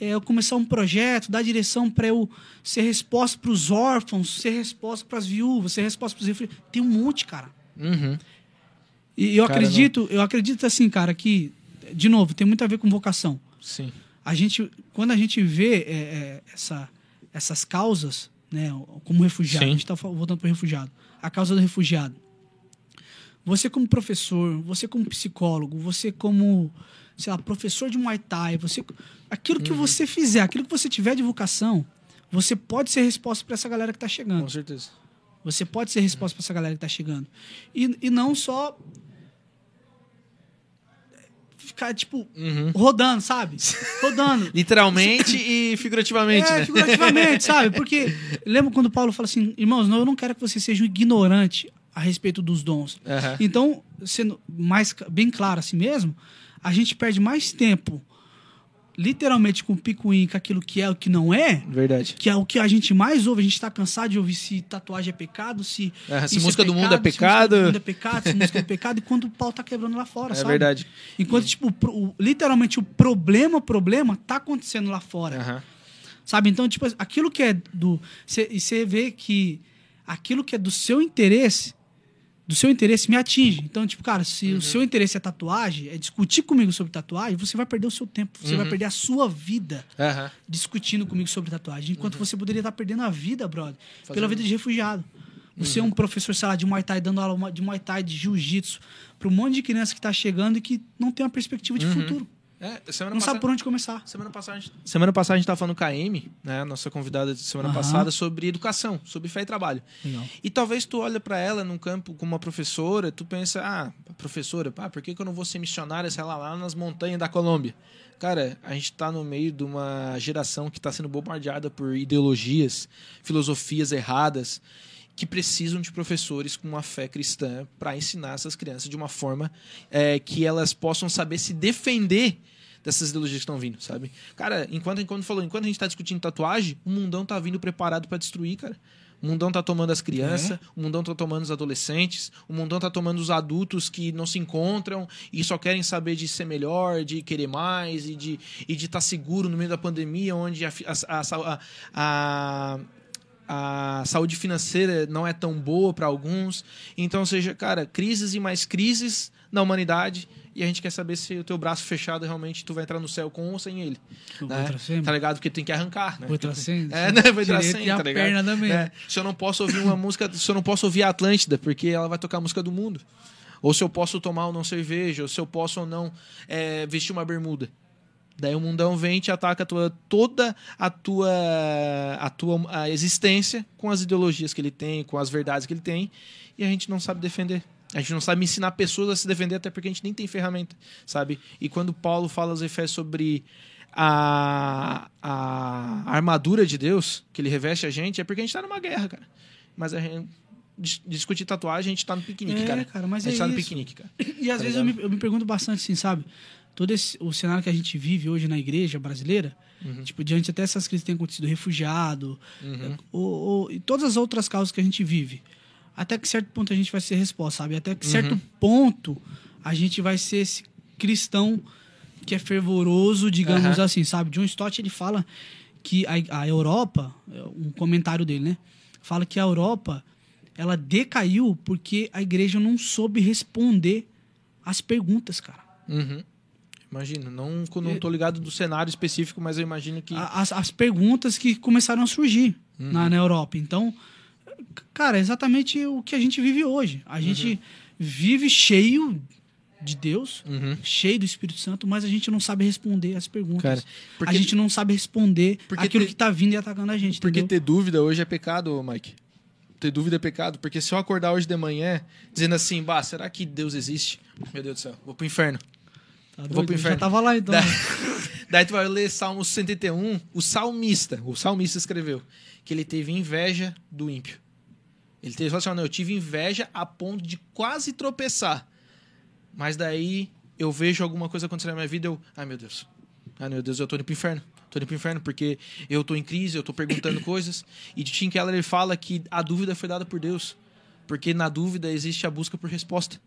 eu começar um projeto, dá direção para eu ser resposta para os órfãos, ser resposta para as viúvas, ser resposta para os refugiados. Tem um monte, cara. Uhum. E eu Cara, acredito, eu acredito assim, cara, que de novo tem muito a ver com vocação. Sim. A gente, quando a gente vê é, é, essa, essas causas, né, como refugiado, Sim. a gente está voltando para o refugiado, a causa do refugiado. Você como professor, você como psicólogo, você como, sei lá, professor de Muay Thai, você, aquilo Uhum. que você fizer, aquilo que você tiver de vocação, você pode ser resposta para essa galera que está chegando. Com certeza. Você pode ser resposta para essa galera que tá chegando. E, e não só ficar, tipo, rodando, sabe? Rodando. Literalmente e figurativamente, É, né? figurativamente, sabe? Porque lembra quando Paulo fala assim, irmãos, não, eu não quero que você seja um ignorante a respeito dos dons. Aham. Então, sendo mais bem claro assim mesmo, a gente perde mais tempo literalmente com o picuinho com aquilo que é o que não é, Verdade. que é o que a gente mais ouve. A gente tá cansado de ouvir se tatuagem é pecado, se. É, se isso música do mundo é se pecado. música do mundo é pecado, se música é pecado, e quando o pau tá quebrando lá fora, É sabe? verdade. Enquanto, tipo, o pro- o- literalmente o problema, problema, tá acontecendo lá fora. Sabe? Então, tipo, aquilo que é do. E você vê que aquilo que é do seu interesse, do seu interesse me atinge. Então, tipo, cara, se Uhum. o seu interesse é tatuagem, é discutir comigo sobre tatuagem, você vai perder o seu tempo, você Uhum. vai perder a sua vida Aham. discutindo comigo sobre tatuagem, enquanto você poderia estar perdendo a vida, brother, pela Fazendo- vida de refugiado. Você é um professor, sei lá, de Muay Thai, dando aula de Muay Thai, de Jiu-Jitsu, para um monte de criança que está chegando e que não tem uma perspectiva de futuro. É, semana Não passada, sabe por onde começar. Semana passada, a gente- semana passada a gente tava falando com a Amy, né, a nossa convidada de semana Aham. passada, sobre educação, sobre fé e trabalho. Legal. E talvez tu olha pra ela num campo como uma professora, tu pensa, ah, professora, pá, por que, que eu não vou ser missionária, sei lá, lá nas montanhas da Colômbia? Cara, a gente tá no meio de uma geração que tá sendo bombardeada por ideologias, filosofias erradas, que precisam de professores com uma fé cristã para ensinar essas crianças de uma forma é, que elas possam saber se defender dessas ideologias que estão vindo, sabe? Cara, enquanto, enquanto falou, enquanto a gente tá discutindo tatuagem, o mundão tá vindo preparado para destruir, cara. O mundão tá tomando as crianças, o mundão tá tomando os adolescentes, o mundão tá tomando os adultos que não se encontram e só querem saber de ser melhor, de querer mais e de e de estar seguro no meio da pandemia, onde a, a, a, a, a saúde financeira não é tão boa para alguns. Então, ou seja, cara, crises e mais crises na humanidade e a gente quer saber se o teu braço fechado realmente tu vai entrar no céu com ou sem ele. Né? Tá ligado? Porque tem que arrancar, né? Vou sem. É, né? Vai a tá ligado? perna também. É. Se eu não posso ouvir uma música, se eu não posso ouvir a Atlântida, porque ela vai tocar a música do mundo. Ou se eu posso tomar ou não cerveja, ou se eu posso ou não é, vestir uma bermuda. Daí o mundão vem e te ataca a tua, toda a tua, a tua a existência com as ideologias que ele tem, com as verdades que ele tem, e a gente não sabe defender. A gente não sabe ensinar pessoas a se defender, até porque a gente nem tem ferramenta, sabe? E quando Paulo fala aos Efésios sobre a, a armadura de Deus, que ele reveste a gente, é porque a gente tá numa guerra, cara. Mas a gente, dis- discutir tatuagem, a gente tá no piquenique, É, cara. cara, a gente é tá no piquenique, cara. E às Tá vezes eu me, eu me pergunto bastante assim, sabe? Todo esse, o cenário que a gente vive hoje na igreja brasileira, Uhum. tipo, diante até essas crises que têm acontecido, refugiado, Uhum. ou, ou- e todas as outras causas que a gente vive, até que certo ponto a gente vai ser resposta, sabe? Até que certo Uhum. ponto a gente vai ser esse cristão que é fervoroso, digamos assim, sabe? John Stott, ele fala que a, a Europa, um comentário dele, né? Fala que a Europa, ela decaiu porque a igreja não soube responder as perguntas, cara. Uhum. Imagina, não, não tô ligado do cenário específico, mas eu imagino que. As, as perguntas que começaram a surgir Uhum. na, na Europa. Então, cara, é exatamente o que a gente vive hoje. A gente vive cheio de Deus, Uhum. cheio do Espírito Santo, mas a gente não sabe responder as perguntas. Cara, porque- a gente não sabe responder aquilo te- que tá vindo e atacando a gente. Porque entendeu? ter dúvida hoje é pecado, Mike. Ter dúvida é pecado. Porque se eu acordar hoje de manhã dizendo assim, bah, será que Deus existe? Meu Deus do céu, vou pro inferno. Tá vou doido? pro Eu inferno. Já tava lá então. Daí, daí tu vai ler Salmo 71, o salmista, o salmista escreveu que ele teve inveja do ímpio. Ele teve, assim, eu tive inveja a ponto de quase tropeçar. Mas daí eu vejo alguma coisa acontecer na minha vida, eu, ai meu Deus. Ai meu Deus, eu tô indo pro inferno. Tô indo pro inferno porque eu tô em crise, eu tô perguntando coisas. E Tim Keller ele fala que a dúvida foi dada por Deus. Porque na dúvida existe a busca por resposta.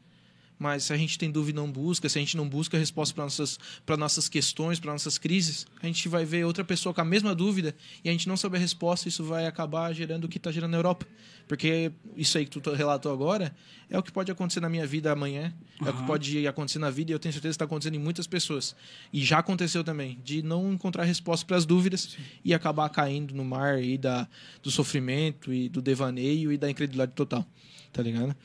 Mas se a gente tem dúvida não busca, se a gente não busca resposta para nossas, pra nossas questões, para nossas crises, a gente vai ver outra pessoa com a mesma dúvida e a gente não saber a resposta, isso vai acabar gerando o que está gerando na Europa. Porque isso aí que tu relatou agora é o que pode acontecer na minha vida amanhã, é o que pode acontecer na vida e eu tenho certeza que está acontecendo em muitas pessoas. E já aconteceu também, de não encontrar resposta para as dúvidas e acabar caindo no mar aí da, do sofrimento e do devaneio e da incredulidade total. Tá ligado?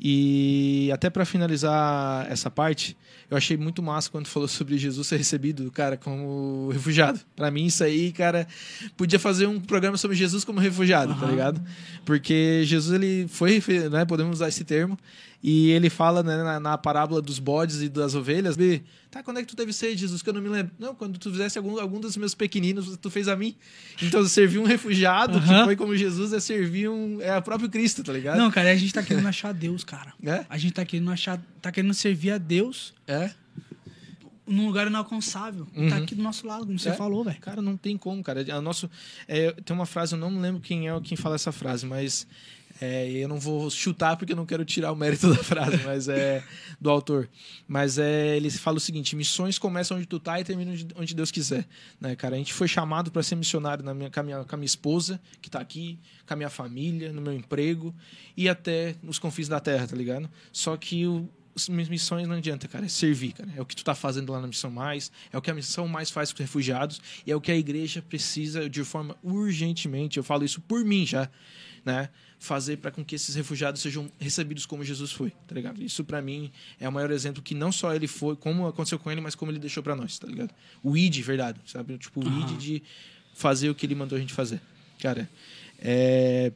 E até para finalizar essa parte, eu achei muito massa quando falou sobre Jesus ser recebido, cara, como refugiado. Para mim, isso aí, cara, podia fazer um programa sobre Jesus como refugiado, tá Aham. ligado? Porque Jesus, ele foi, né, podemos usar esse termo, e ele fala né, na, na parábola dos bodes e das ovelhas, ele, tá, quando é que tu teve sede, Jesus? Que eu não me lembro. Não, quando tu fizesse algum, algum dos meus pequeninos, tu fez a mim. Então, servir um refugiado, que foi como Jesus, é servir um, é o próprio Cristo, tá ligado? Não, cara, a gente tá querendo achar Deus, cara. É? A gente tá querendo achar, tá querendo servir a Deus É? num lugar inalcançável. E Tá aqui do nosso lado, como você É. falou, velho. Cara, não tem como, cara. A nosso, é, tem uma frase, eu não me lembro quem é quem fala essa frase, mas é, eu não vou chutar porque eu não quero tirar o mérito da frase, mas é do autor. Mas é, ele fala o seguinte: missões começam onde tu tá e terminam onde, Deus quiser. Né, cara? A gente foi chamado para ser missionário na minha, com, a minha, com a minha esposa, que tá aqui, com a minha família, no meu emprego e até nos confins da terra, tá ligado? Só que o, missões não adianta, cara. É servir, cara. É o que tu tá fazendo lá na Missão Mais. É o que a Missão Mais faz com os refugiados. E é o que a igreja precisa de forma urgentemente. Eu falo isso por mim já, né? Fazer para com que esses refugiados sejam recebidos como Jesus foi, tá ligado? Isso para mim é o maior exemplo que não só ele foi, como aconteceu com ele, mas como ele deixou para nós, tá ligado? O id, verdade, sabe? Tipo, o id de fazer o que ele mandou a gente fazer. Cara, é,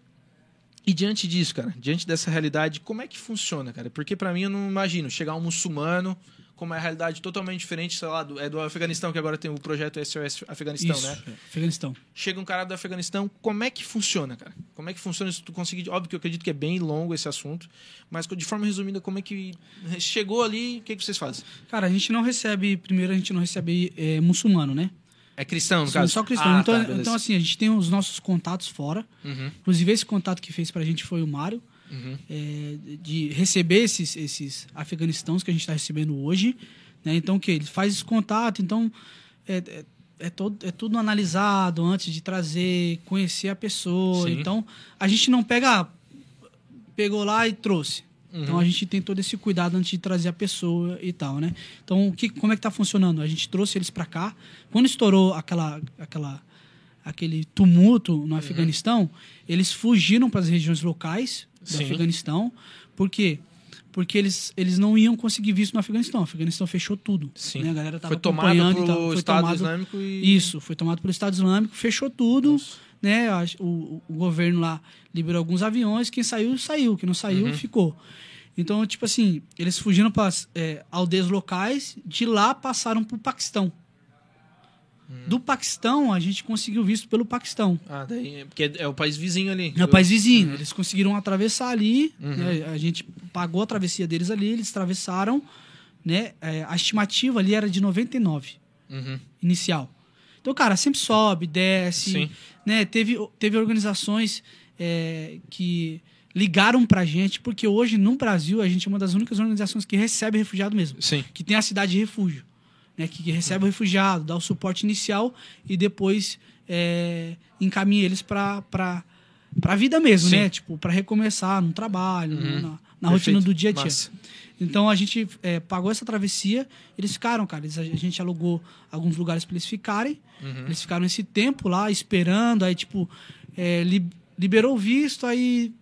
e diante disso, cara, diante dessa realidade, como é que funciona, cara? Porque pra mim eu não imagino chegar um muçulmano com uma realidade totalmente diferente, sei lá, do, é do Afeganistão, que agora tem o projeto SOS Afeganistão, Isso, né? Afeganistão. Chega um cara do Afeganistão, como é que funciona, cara? Como é que funciona se tu conseguir... Óbvio que eu acredito que é bem longo esse assunto, mas de forma resumida, como é que chegou ali, o que, que vocês fazem? Cara, a gente não recebe, primeiro a gente não recebe é, muçulmano, né? É cristão, no Só- caso? Só cristão. Ah, então, tá, então, assim, a gente tem os nossos contatos fora. Uhum, Inclusive, esse contato que fez pra gente foi o Mário, uhum. é, de receber esses, esses afeganistãos que a gente está recebendo hoje. Né? Então, o que? Ele faz esse contato, então é, é, é, todo, é tudo analisado antes de trazer, conhecer a pessoa. Sim. Então, a gente não pega, ah, pegou lá e trouxe. Então Uhum. a gente tem todo esse cuidado antes de trazer a pessoa e tal, né? Então, o que, como é que tá funcionando? A gente trouxe eles para cá. Quando estourou aquela, aquela, aquele tumulto Uhum. no Afeganistão, eles fugiram para as regiões locais do Sim. Afeganistão. Por quê? porque eles, eles não iam conseguir visto no Afeganistão. O Afeganistão fechou tudo. Sim. Né? A galera tava Foi tomado pelo. Foi Estado tomado- Islâmico e... Isso, foi tomado pelo Estado Islâmico, fechou tudo, né? O, o governo lá liberou alguns aviões, quem saiu, saiu, quem não saiu, Uhum. ficou. Então, tipo assim, eles fugiram para aldeias locais, de lá passaram pro Paquistão. Hum. Do Paquistão, a gente conseguiu visto pelo Paquistão. Ah, daí, porque é, é o país vizinho ali. É o país Uhum. vizinho. Eles conseguiram atravessar ali. né, a gente pagou a travessia deles ali, eles atravessaram. Né, é, a estimativa ali era de 99 Uhum. inicial. Então, cara, sempre sobe, desce. Sim. Né? Teve, teve organizações é, que ligaram pra gente, porque hoje no Brasil a gente é uma das únicas organizações que recebe refugiado mesmo. Sim. Que tem a cidade de refúgio. Né? Que, recebe o refugiado, dá o suporte inicial e depois é, encaminha eles pra, pra vida mesmo, Sim. né? Tipo, pra recomeçar no trabalho, Uhum. na, na rotina do dia a dia. Massa. Então a gente é, pagou essa travessia, eles ficaram, cara. eles- a gente alugou alguns lugares para eles ficarem. Uhum. Eles ficaram esse tempo lá esperando, aí tipo é, li- liberou o visto, aí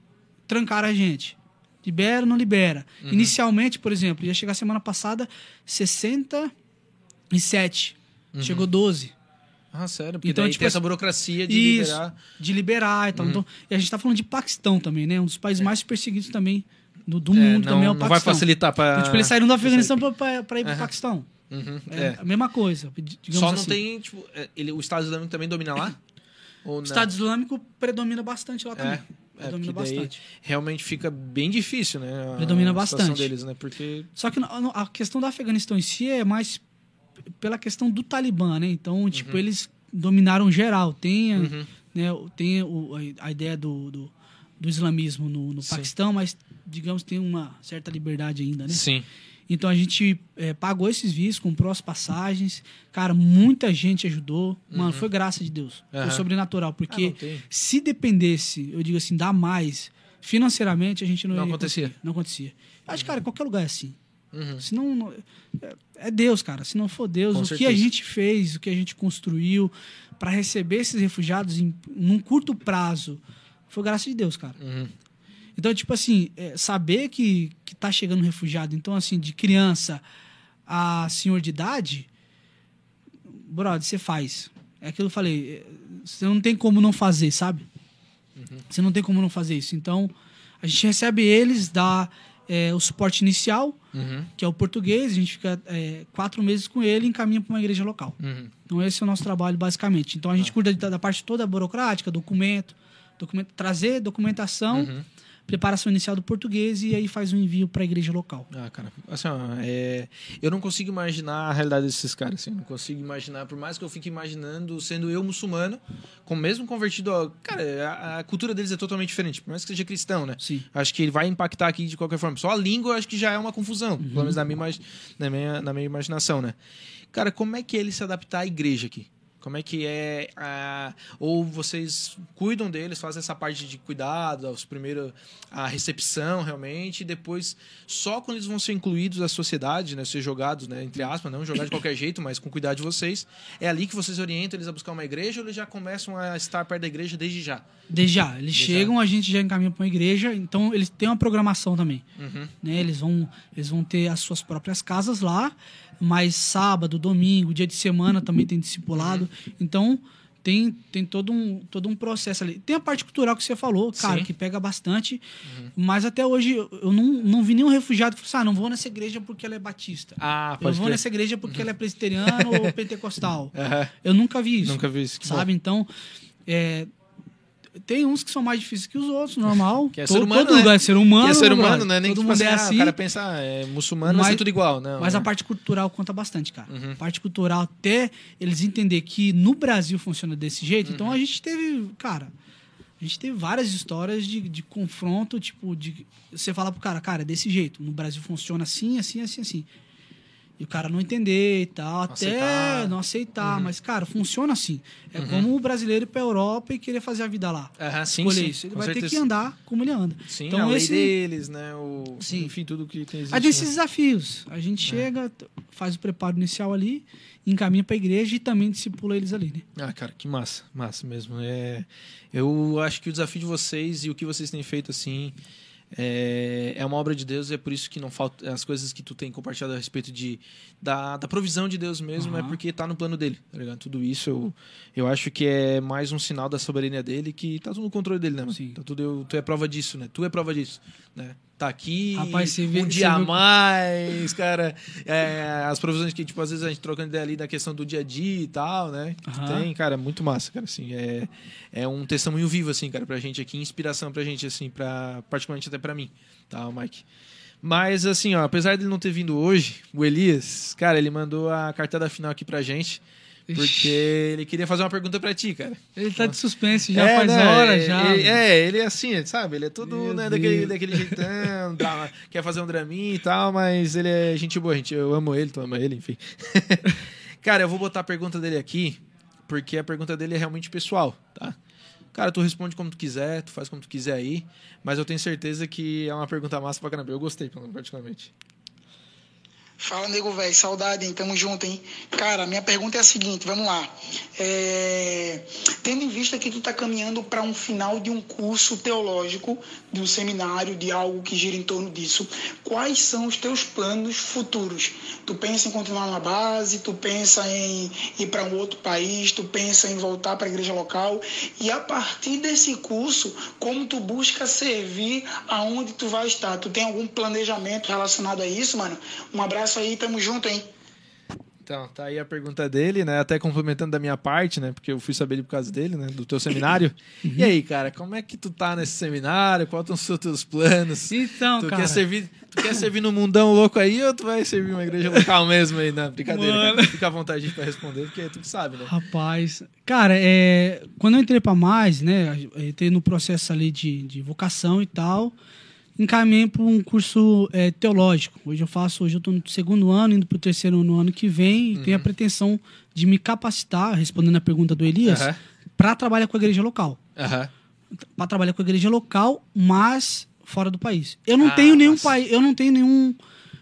trancaram a gente. Libera, não libera. Uhum. Inicialmente, por exemplo, ia chegar semana passada 67. Chegou 12 Ah, sério? Porque Então, daí tipo tem essa assim- burocracia de Isso, liberar. de liberar e Uhum. tal. Então, e a gente tá falando de Paquistão também, né? Um dos países mais perseguidos também do, do É, mundo não, também é o não vai Paquistão. facilitar pra... Então, tipo, eles saíram do Afeganistão pra ir pro Aham. Paquistão. Uhum, É, é. a mesma coisa, Só não assim. tem, tipo, é, ele, o Estado Islâmico também domina lá? Ou O? Estado Islâmico predomina bastante lá também. É, é predomina bastante. realmente fica bem difícil, né? a Predomina situação bastante. deles, né? Porque... Só que a questão do Afeganistão em si é mais pela questão do Talibã, né? Então, tipo, eles dominaram geral. Tem, a- Uhum. né, tem o- a- ideia do, do, do islamismo no, no. Paquistão, mas, digamos, tem uma certa liberdade ainda, né? Sim. Então a gente é, pagou esses vistos, comprou as passagens. Cara, muita gente ajudou. Mano, foi graça de Deus. Uhum. Foi sobrenatural. Ah, Porque tem. se dependesse, eu digo assim, dar mais financeiramente, a gente não, Não ia acontecia. Não acontecia. Acho, cara, qualquer lugar é assim. Uhum. Se não, é, Deus, cara. Se não for Deus, Com o que a certeza. gente fez, o que a gente construiu para receber esses refugiados em num curto prazo, foi graça de Deus, cara. Uhum. Então, tipo assim, é, saber que, que tá chegando um refugiado, então, assim, de criança a senhor de idade, brother, você faz. É aquilo que eu falei, é, você não tem como não fazer, sabe? Você não tem como não fazer isso. Então, a gente recebe eles, dá é, o suporte inicial, Uhum. que é o português, a gente fica é, quatro meses com ele e encaminha para uma igreja local. Uhum. Então esse é o nosso trabalho basicamente. Então a gente cuida da, da parte toda burocrática, documento, documento trazer documentação, Uhum. Preparação inicial do português e aí faz o envio para a igreja local. Ah, cara, assim, ó, é, eu não consigo imaginar a realidade desses caras, assim, não consigo imaginar, por mais que eu fique imaginando, sendo eu muçulmano, com mesmo convertido, ó, cara, a, a cultura deles é totalmente diferente, por mais que seja cristão, né? Sim. Acho que ele vai impactar aqui de qualquer forma. Só a língua, eu acho que já é uma confusão, Uhum. pelo menos na minha, na, minha, na minha imaginação, né? Cara, como é que é ele se adaptar à igreja aqui? Como é que é a... Ou vocês cuidam deles, fazem essa parte de cuidado, os primeiros, a recepção realmente, e depois, só quando eles vão ser incluídos na sociedade, né? Ser jogados, né? Entre aspas, não jogar de qualquer jeito, mas com cuidado de vocês. É ali que vocês orientam eles a buscar uma igreja ou eles já começam a estar perto da igreja desde já? Desde já, eles Desde chegam, a gente já encaminha para uma igreja, então eles têm uma programação também. Uhum. Né? Eles, vão, eles vão ter as suas próprias casas lá, mas sábado, domingo, dia de semana também tem discipulado. Então tem, tem todo, um, todo um processo ali. Tem a parte cultural que você falou, cara, Sim. que pega bastante, mas até hoje eu não, não vi nenhum refugiado que falou assim, ah, não vou nessa igreja porque ela é batista. Ah, Eu vou nessa igreja porque ela é presbiteriana ou pentecostal. Aham. Eu nunca vi isso. Nunca vi isso. que bom. Sabe? Então, é, tem uns que são mais difíceis que os outros, normal. Que é todo, ser humano, todo né? lugar é ser humano. É ser humano, né? Nem todo mundo é ah, assim. o cara pensa, ah, é muçulmano, vai Mas- ser tudo igual. Não, Mas a né? parte cultural conta bastante, cara. Uhum. A parte cultural, até eles entender que no Brasil funciona desse jeito. Uhum. Então a gente teve, cara, a gente teve várias histórias de, de confronto, tipo, de você falar pro cara, cara, é desse jeito. No Brasil funciona assim, assim, assim, assim. E o cara não entender e tal, até aceitar. Uhum. não aceitar. Mas, cara, funciona assim. É como o brasileiro ir pra Europa e querer fazer a vida lá. Aham, sim, Escolher sim, isso. Ele com vai ter certeza. que andar como ele anda. Sim, então, a lei esse- deles, né? O... Sim. Enfim, tudo que tem existe. Aí tem esses né? desafios. A gente chega, t- faz o preparo inicial ali, encaminha pra igreja e também discipula eles ali, né? Ah, cara, que massa, massa mesmo. É, eu acho que o desafio de vocês e o que vocês têm feito, assim, É, é uma obra de Deus e é por isso que não falta as coisas que tu tem compartilhado a respeito de da, da provisão de Deus mesmo é Aham. porque tá no plano dele, tá ligado? Tudo isso eu, eu acho que é mais um sinal da soberania dele que tá tudo no controle dele, né? mano? Sim. Tá tudo, eu- tu é prova disso, né? Tu é prova disso, né? Tá aqui Rapaz, você vê- um dia a mais, cara. É, as provisões que, tipo, às vezes a gente trocando ideia ali da questão do dia a dia e tal, né? Que Aham. tem, cara, muito massa, cara, assim. É, é um testemunho vivo, assim, cara, pra gente aqui, inspiração pra gente, assim, pra, particularmente até pra mim, tá, Mike? Mas, assim, ó, apesar dele não ter vindo hoje, o Elias, cara, ele mandou a cartada final aqui pra gente, porque ele queria fazer uma pergunta pra ti, cara. Ele tá de suspense já É, faz né, horas é, já. Ele, é, ele é assim, sabe? Ele é todo Meu né, daquele, daquele jeitão, drama, quer fazer um draminha e tal, mas ele é gente boa, gente. Eu amo ele, tu ama ele, enfim. Cara, eu vou botar a pergunta dele aqui, porque a pergunta dele é realmente pessoal, tá? Cara, tu responde como tu quiser, tu faz como tu quiser aí, mas eu tenho certeza que é uma pergunta massa pra caramba. Eu gostei, particularmente. Fala, nego velho, saudade, hein? Tamo junto, hein? Cara, minha pergunta é a seguinte, vamos lá. É, Tendo em vista que tu tá caminhando para um final de um curso teológico, de um seminário, de algo que gira em torno disso, quais são os teus planos futuros? Tu pensa em continuar na base, tu pensa em ir para um outro país, tu pensa em voltar para a igreja local, e a partir desse curso, como tu busca servir aonde tu vai estar? Tu tem algum planejamento relacionado a isso, mano? Um abraço aí, tamo junto, hein? Então, tá aí a pergunta dele, né? Até complementando da minha parte, né? Porque eu fui saber ele por causa dele, né? Do teu seminário. E aí, cara, como é que tu tá nesse seminário? Quais são os teus planos? Então, tu cara. quer servir, tu quer servir no mundão louco aí ou tu vai servir uma igreja local mesmo aí? Não, brincadeira, Mano. cara. Fica à vontade pra responder, porque tu que sabe, né? Rapaz, cara, é, quando eu entrei pra mais, né, eu entrei no processo ali de, de vocação e tal, encaminhei para um curso é, teológico. Hoje eu faço, hoje eu tô no segundo ano, indo pro terceiro no ano que vem, e tenho a pretensão de me capacitar, respondendo a pergunta do Elias, Aham. para trabalhar com a igreja local. Aham. Para trabalhar com a igreja local, mas fora do país. Eu não Ah, tenho nenhum país, eu não tenho nenhum,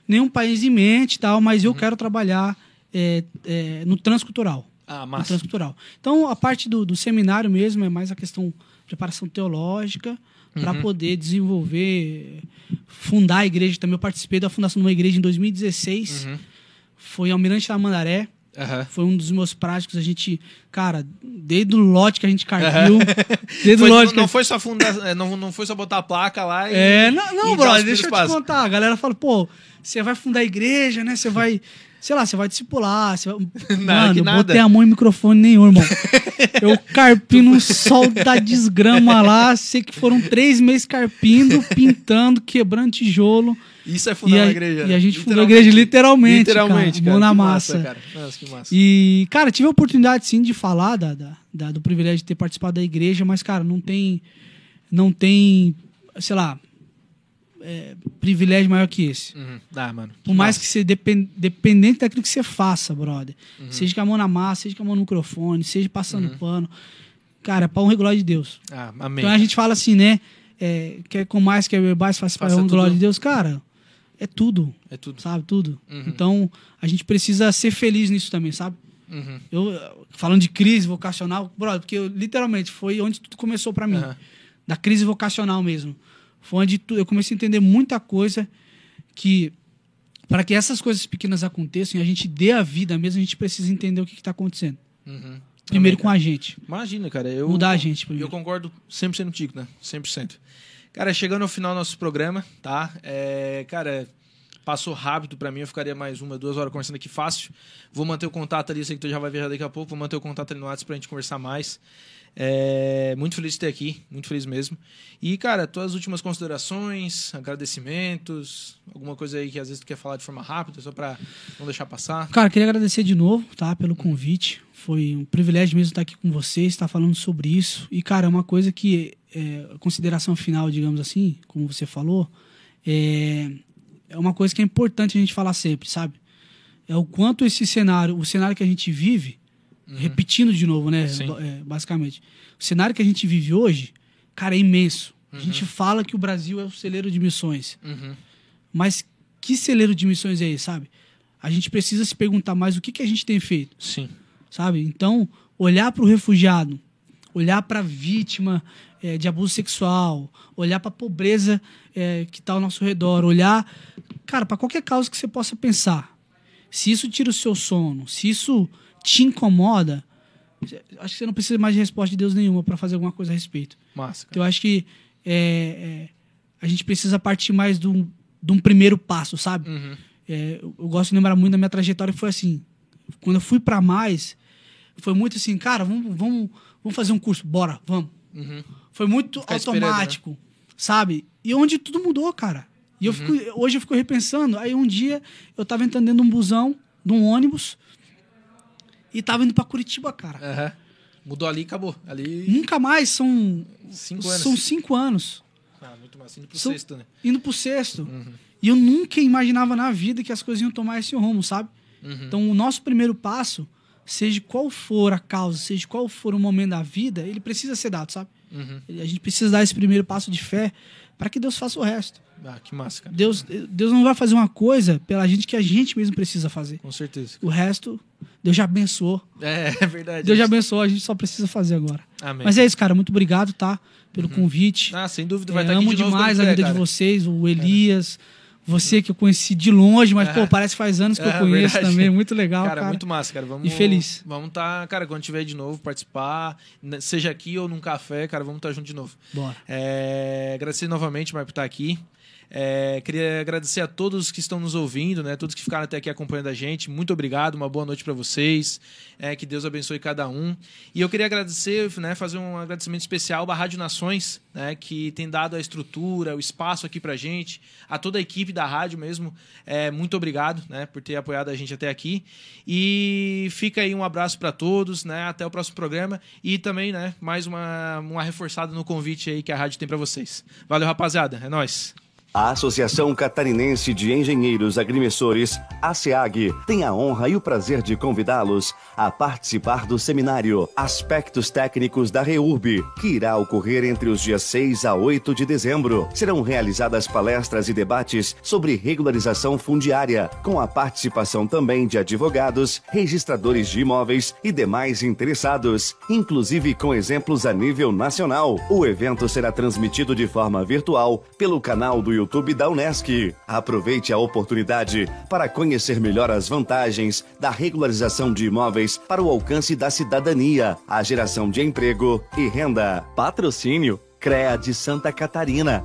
nenhum país em mente tal, mas Uhum. eu quero trabalhar é, é, no transcultural Ah, no massa. transcultural. Então, a parte do, do seminário mesmo é mais a questão de preparação teológica para Uhum. poder desenvolver, fundar a igreja também. Eu participei da fundação de uma igreja em 2016. Uhum. Foi Almirante da Mandaré. Aham. Foi um dos meus práticos. A gente, cara, desde o lote que a gente carpiu, desde Foi- lote que não foi só fundar, não, não foi só botar a placa lá e. é, não, não brother, deixa eu te contar. A galera fala, pô, você vai fundar a igreja, né? Você vai, sei lá, você vai discipular. Você vai... Mano, eu nada. botei a mão em microfone nenhum, irmão. Eu carpi no sol da desgrama lá. Sei que foram três meses carpindo, pintando, quebrando tijolo. Isso é fundar a, igreja. e a gente fundou a igreja literalmente. Literalmente, cara, mão na Que massa. cara. Nossa, que massa. E, cara, tive a oportunidade sim de falar da, da- da- do privilégio de ter participado da igreja, mas, cara, não tem. Não tem, sei lá, é, privilégio maior que esse. Uhum. Dá, mano. Por mais que você depend, dependente daquilo que você faça, brother. Seja com a mão na massa, seja com a mão no microfone, seja passando pano. Cara, pão regular de Deus. Ah, amém. Então a gente fala assim, né? É, quer com mais, quer beber mais, faça para a glória de Deus. Cara, é tudo, É tudo. sabe? Tudo. Uhum. Então a gente precisa ser feliz nisso também, sabe? Uhum. Eu, falando de crise vocacional, brother, porque eu, literalmente foi onde tudo começou pra mim. Aham. Da crise vocacional mesmo. Foi onde tu- eu comecei a entender muita coisa que para que essas coisas pequenas aconteçam e a gente dê a vida mesmo, a gente precisa entender o que está acontecendo. Uhum. Primeiro Amém, com a gente. Imagina, cara. Eu, Mudar a gente Eu primeiro. concordo 100% contigo, né? 100%. Cara, chegando ao final do nosso programa, tá? É, cara, passou rápido pra mim. Eu ficaria mais uma, duas horas conversando aqui fácil. Vou manter o contato ali. Sei que tu já vai viajar daqui a pouco. Vou manter o contato ali no WhatsApp pra gente conversar mais. É, muito feliz de ter aqui. Muito feliz mesmo. E, cara, tuas últimas considerações, agradecimentos, alguma coisa aí que às vezes tu quer falar de forma rápida, só pra não deixar passar. Cara, queria agradecer de novo, tá, pelo convite. Foi um privilégio mesmo estar aqui com vocês, estar falando sobre isso. E, cara, é uma coisa que, é, consideração final, digamos assim, como você falou, é, é uma coisa que é importante a gente falar sempre, sabe? É o quanto esse cenário, o cenário que a gente vive, repetindo de novo, né, é, basicamente, o cenário que a gente vive hoje, cara, é imenso. A gente fala que o Brasil é o celeiro de missões. Uhum. Mas que celeiro de missões é esse, sabe? A gente precisa se perguntar mais o que, que a gente tem feito, Sim. sabe? Então, olhar para o refugiado, olhar para a vítima é, de abuso sexual, olhar para a pobreza é, que está ao nosso redor, olhar, cara, para qualquer causa que você possa pensar. Se isso tira o seu sono, se isso te incomoda, acho que você não precisa mais de resposta de Deus nenhuma para fazer alguma coisa a respeito. Massa. Então, eu acho que é, é, a gente precisa partir mais de um, de um primeiro passo, sabe? Uhum. É, eu, eu gosto de lembrar muito da minha trajetória, foi assim. Quando eu fui para mais, foi muito assim, cara, vamos, vamos, vamos fazer um curso, bora, vamos. Uhum. Foi muito Ficar esperando, né? automático, sabe? E onde tudo mudou, cara. E eu Uhum. fico, hoje eu fico repensando. Aí um dia eu tava entrando dentro de um busão, de um ônibus, e tava indo para Curitiba, cara. Aham. Mudou ali e acabou. Ali, Nunca mais são. cinco anos. São cinco anos. Ah, muito massa. Indo pro São- sexto, né? Indo pro sexto. Uhum. E eu nunca imaginava na vida que as coisas iam tomar esse rumo, sabe? Uhum. Então, o nosso primeiro passo, seja qual for a causa, seja qual for o momento da vida, ele precisa ser dado, sabe? Uhum. A gente precisa dar esse primeiro passo de fé para que Deus faça o resto. Ah, que massa, cara. Deus, Deus não vai fazer uma coisa pela gente que a gente mesmo precisa fazer. Com certeza. O resto, Deus já abençoou. É, é verdade. Deus já abençoou, a gente só precisa fazer agora. Amém. Mas é isso, cara. Muito obrigado, tá? Pelo convite. Ah, sem dúvida. É, Vai estar aqui amo de demais a vida de cara. vocês, o Elias, você que eu conheci de longe, mas, É. pô, parece que faz anos que eu É, conheço verdade. também. Muito legal, Cara, cara. muito massa, cara. Vamos, E feliz. Vamos tá, cara, quando tiver de novo, participar, seja aqui ou num café, cara, vamos estar junto de novo. Bora. É, agradecer novamente, Marco, por estar aqui. É, queria agradecer a todos que estão nos ouvindo, né? Todos que ficaram até aqui acompanhando a gente. Muito obrigado, uma boa noite para vocês. É, que Deus abençoe cada um. E eu queria agradecer, né? Fazer um agradecimento especial à Rádio Nações, né? Que tem dado a estrutura, o espaço aqui pra gente, a toda a equipe da rádio mesmo. É, muito obrigado, né? Por ter apoiado a gente até aqui. E fica aí um abraço para todos, né? Até o próximo programa. E também, né? Mais uma, uma reforçada no convite aí que a rádio tem para vocês. Valeu, rapaziada. É nóis. A Associação Catarinense de Engenheiros Agrimensores, ASEAG, tem a honra e o prazer de convidá-los a participar do seminário Aspectos Técnicos da REURB, que irá ocorrer entre os dias 6 a 8 de dezembro. Serão realizadas palestras e debates sobre regularização fundiária, com a participação também de advogados, registradores de imóveis e demais interessados, inclusive com exemplos a nível nacional. O evento será transmitido de forma virtual pelo canal do YouTube da Unesc. Aproveite a oportunidade para conhecer melhor as vantagens da regularização de imóveis para o alcance da cidadania, a geração de emprego e renda. Patrocínio CREA de Santa Catarina.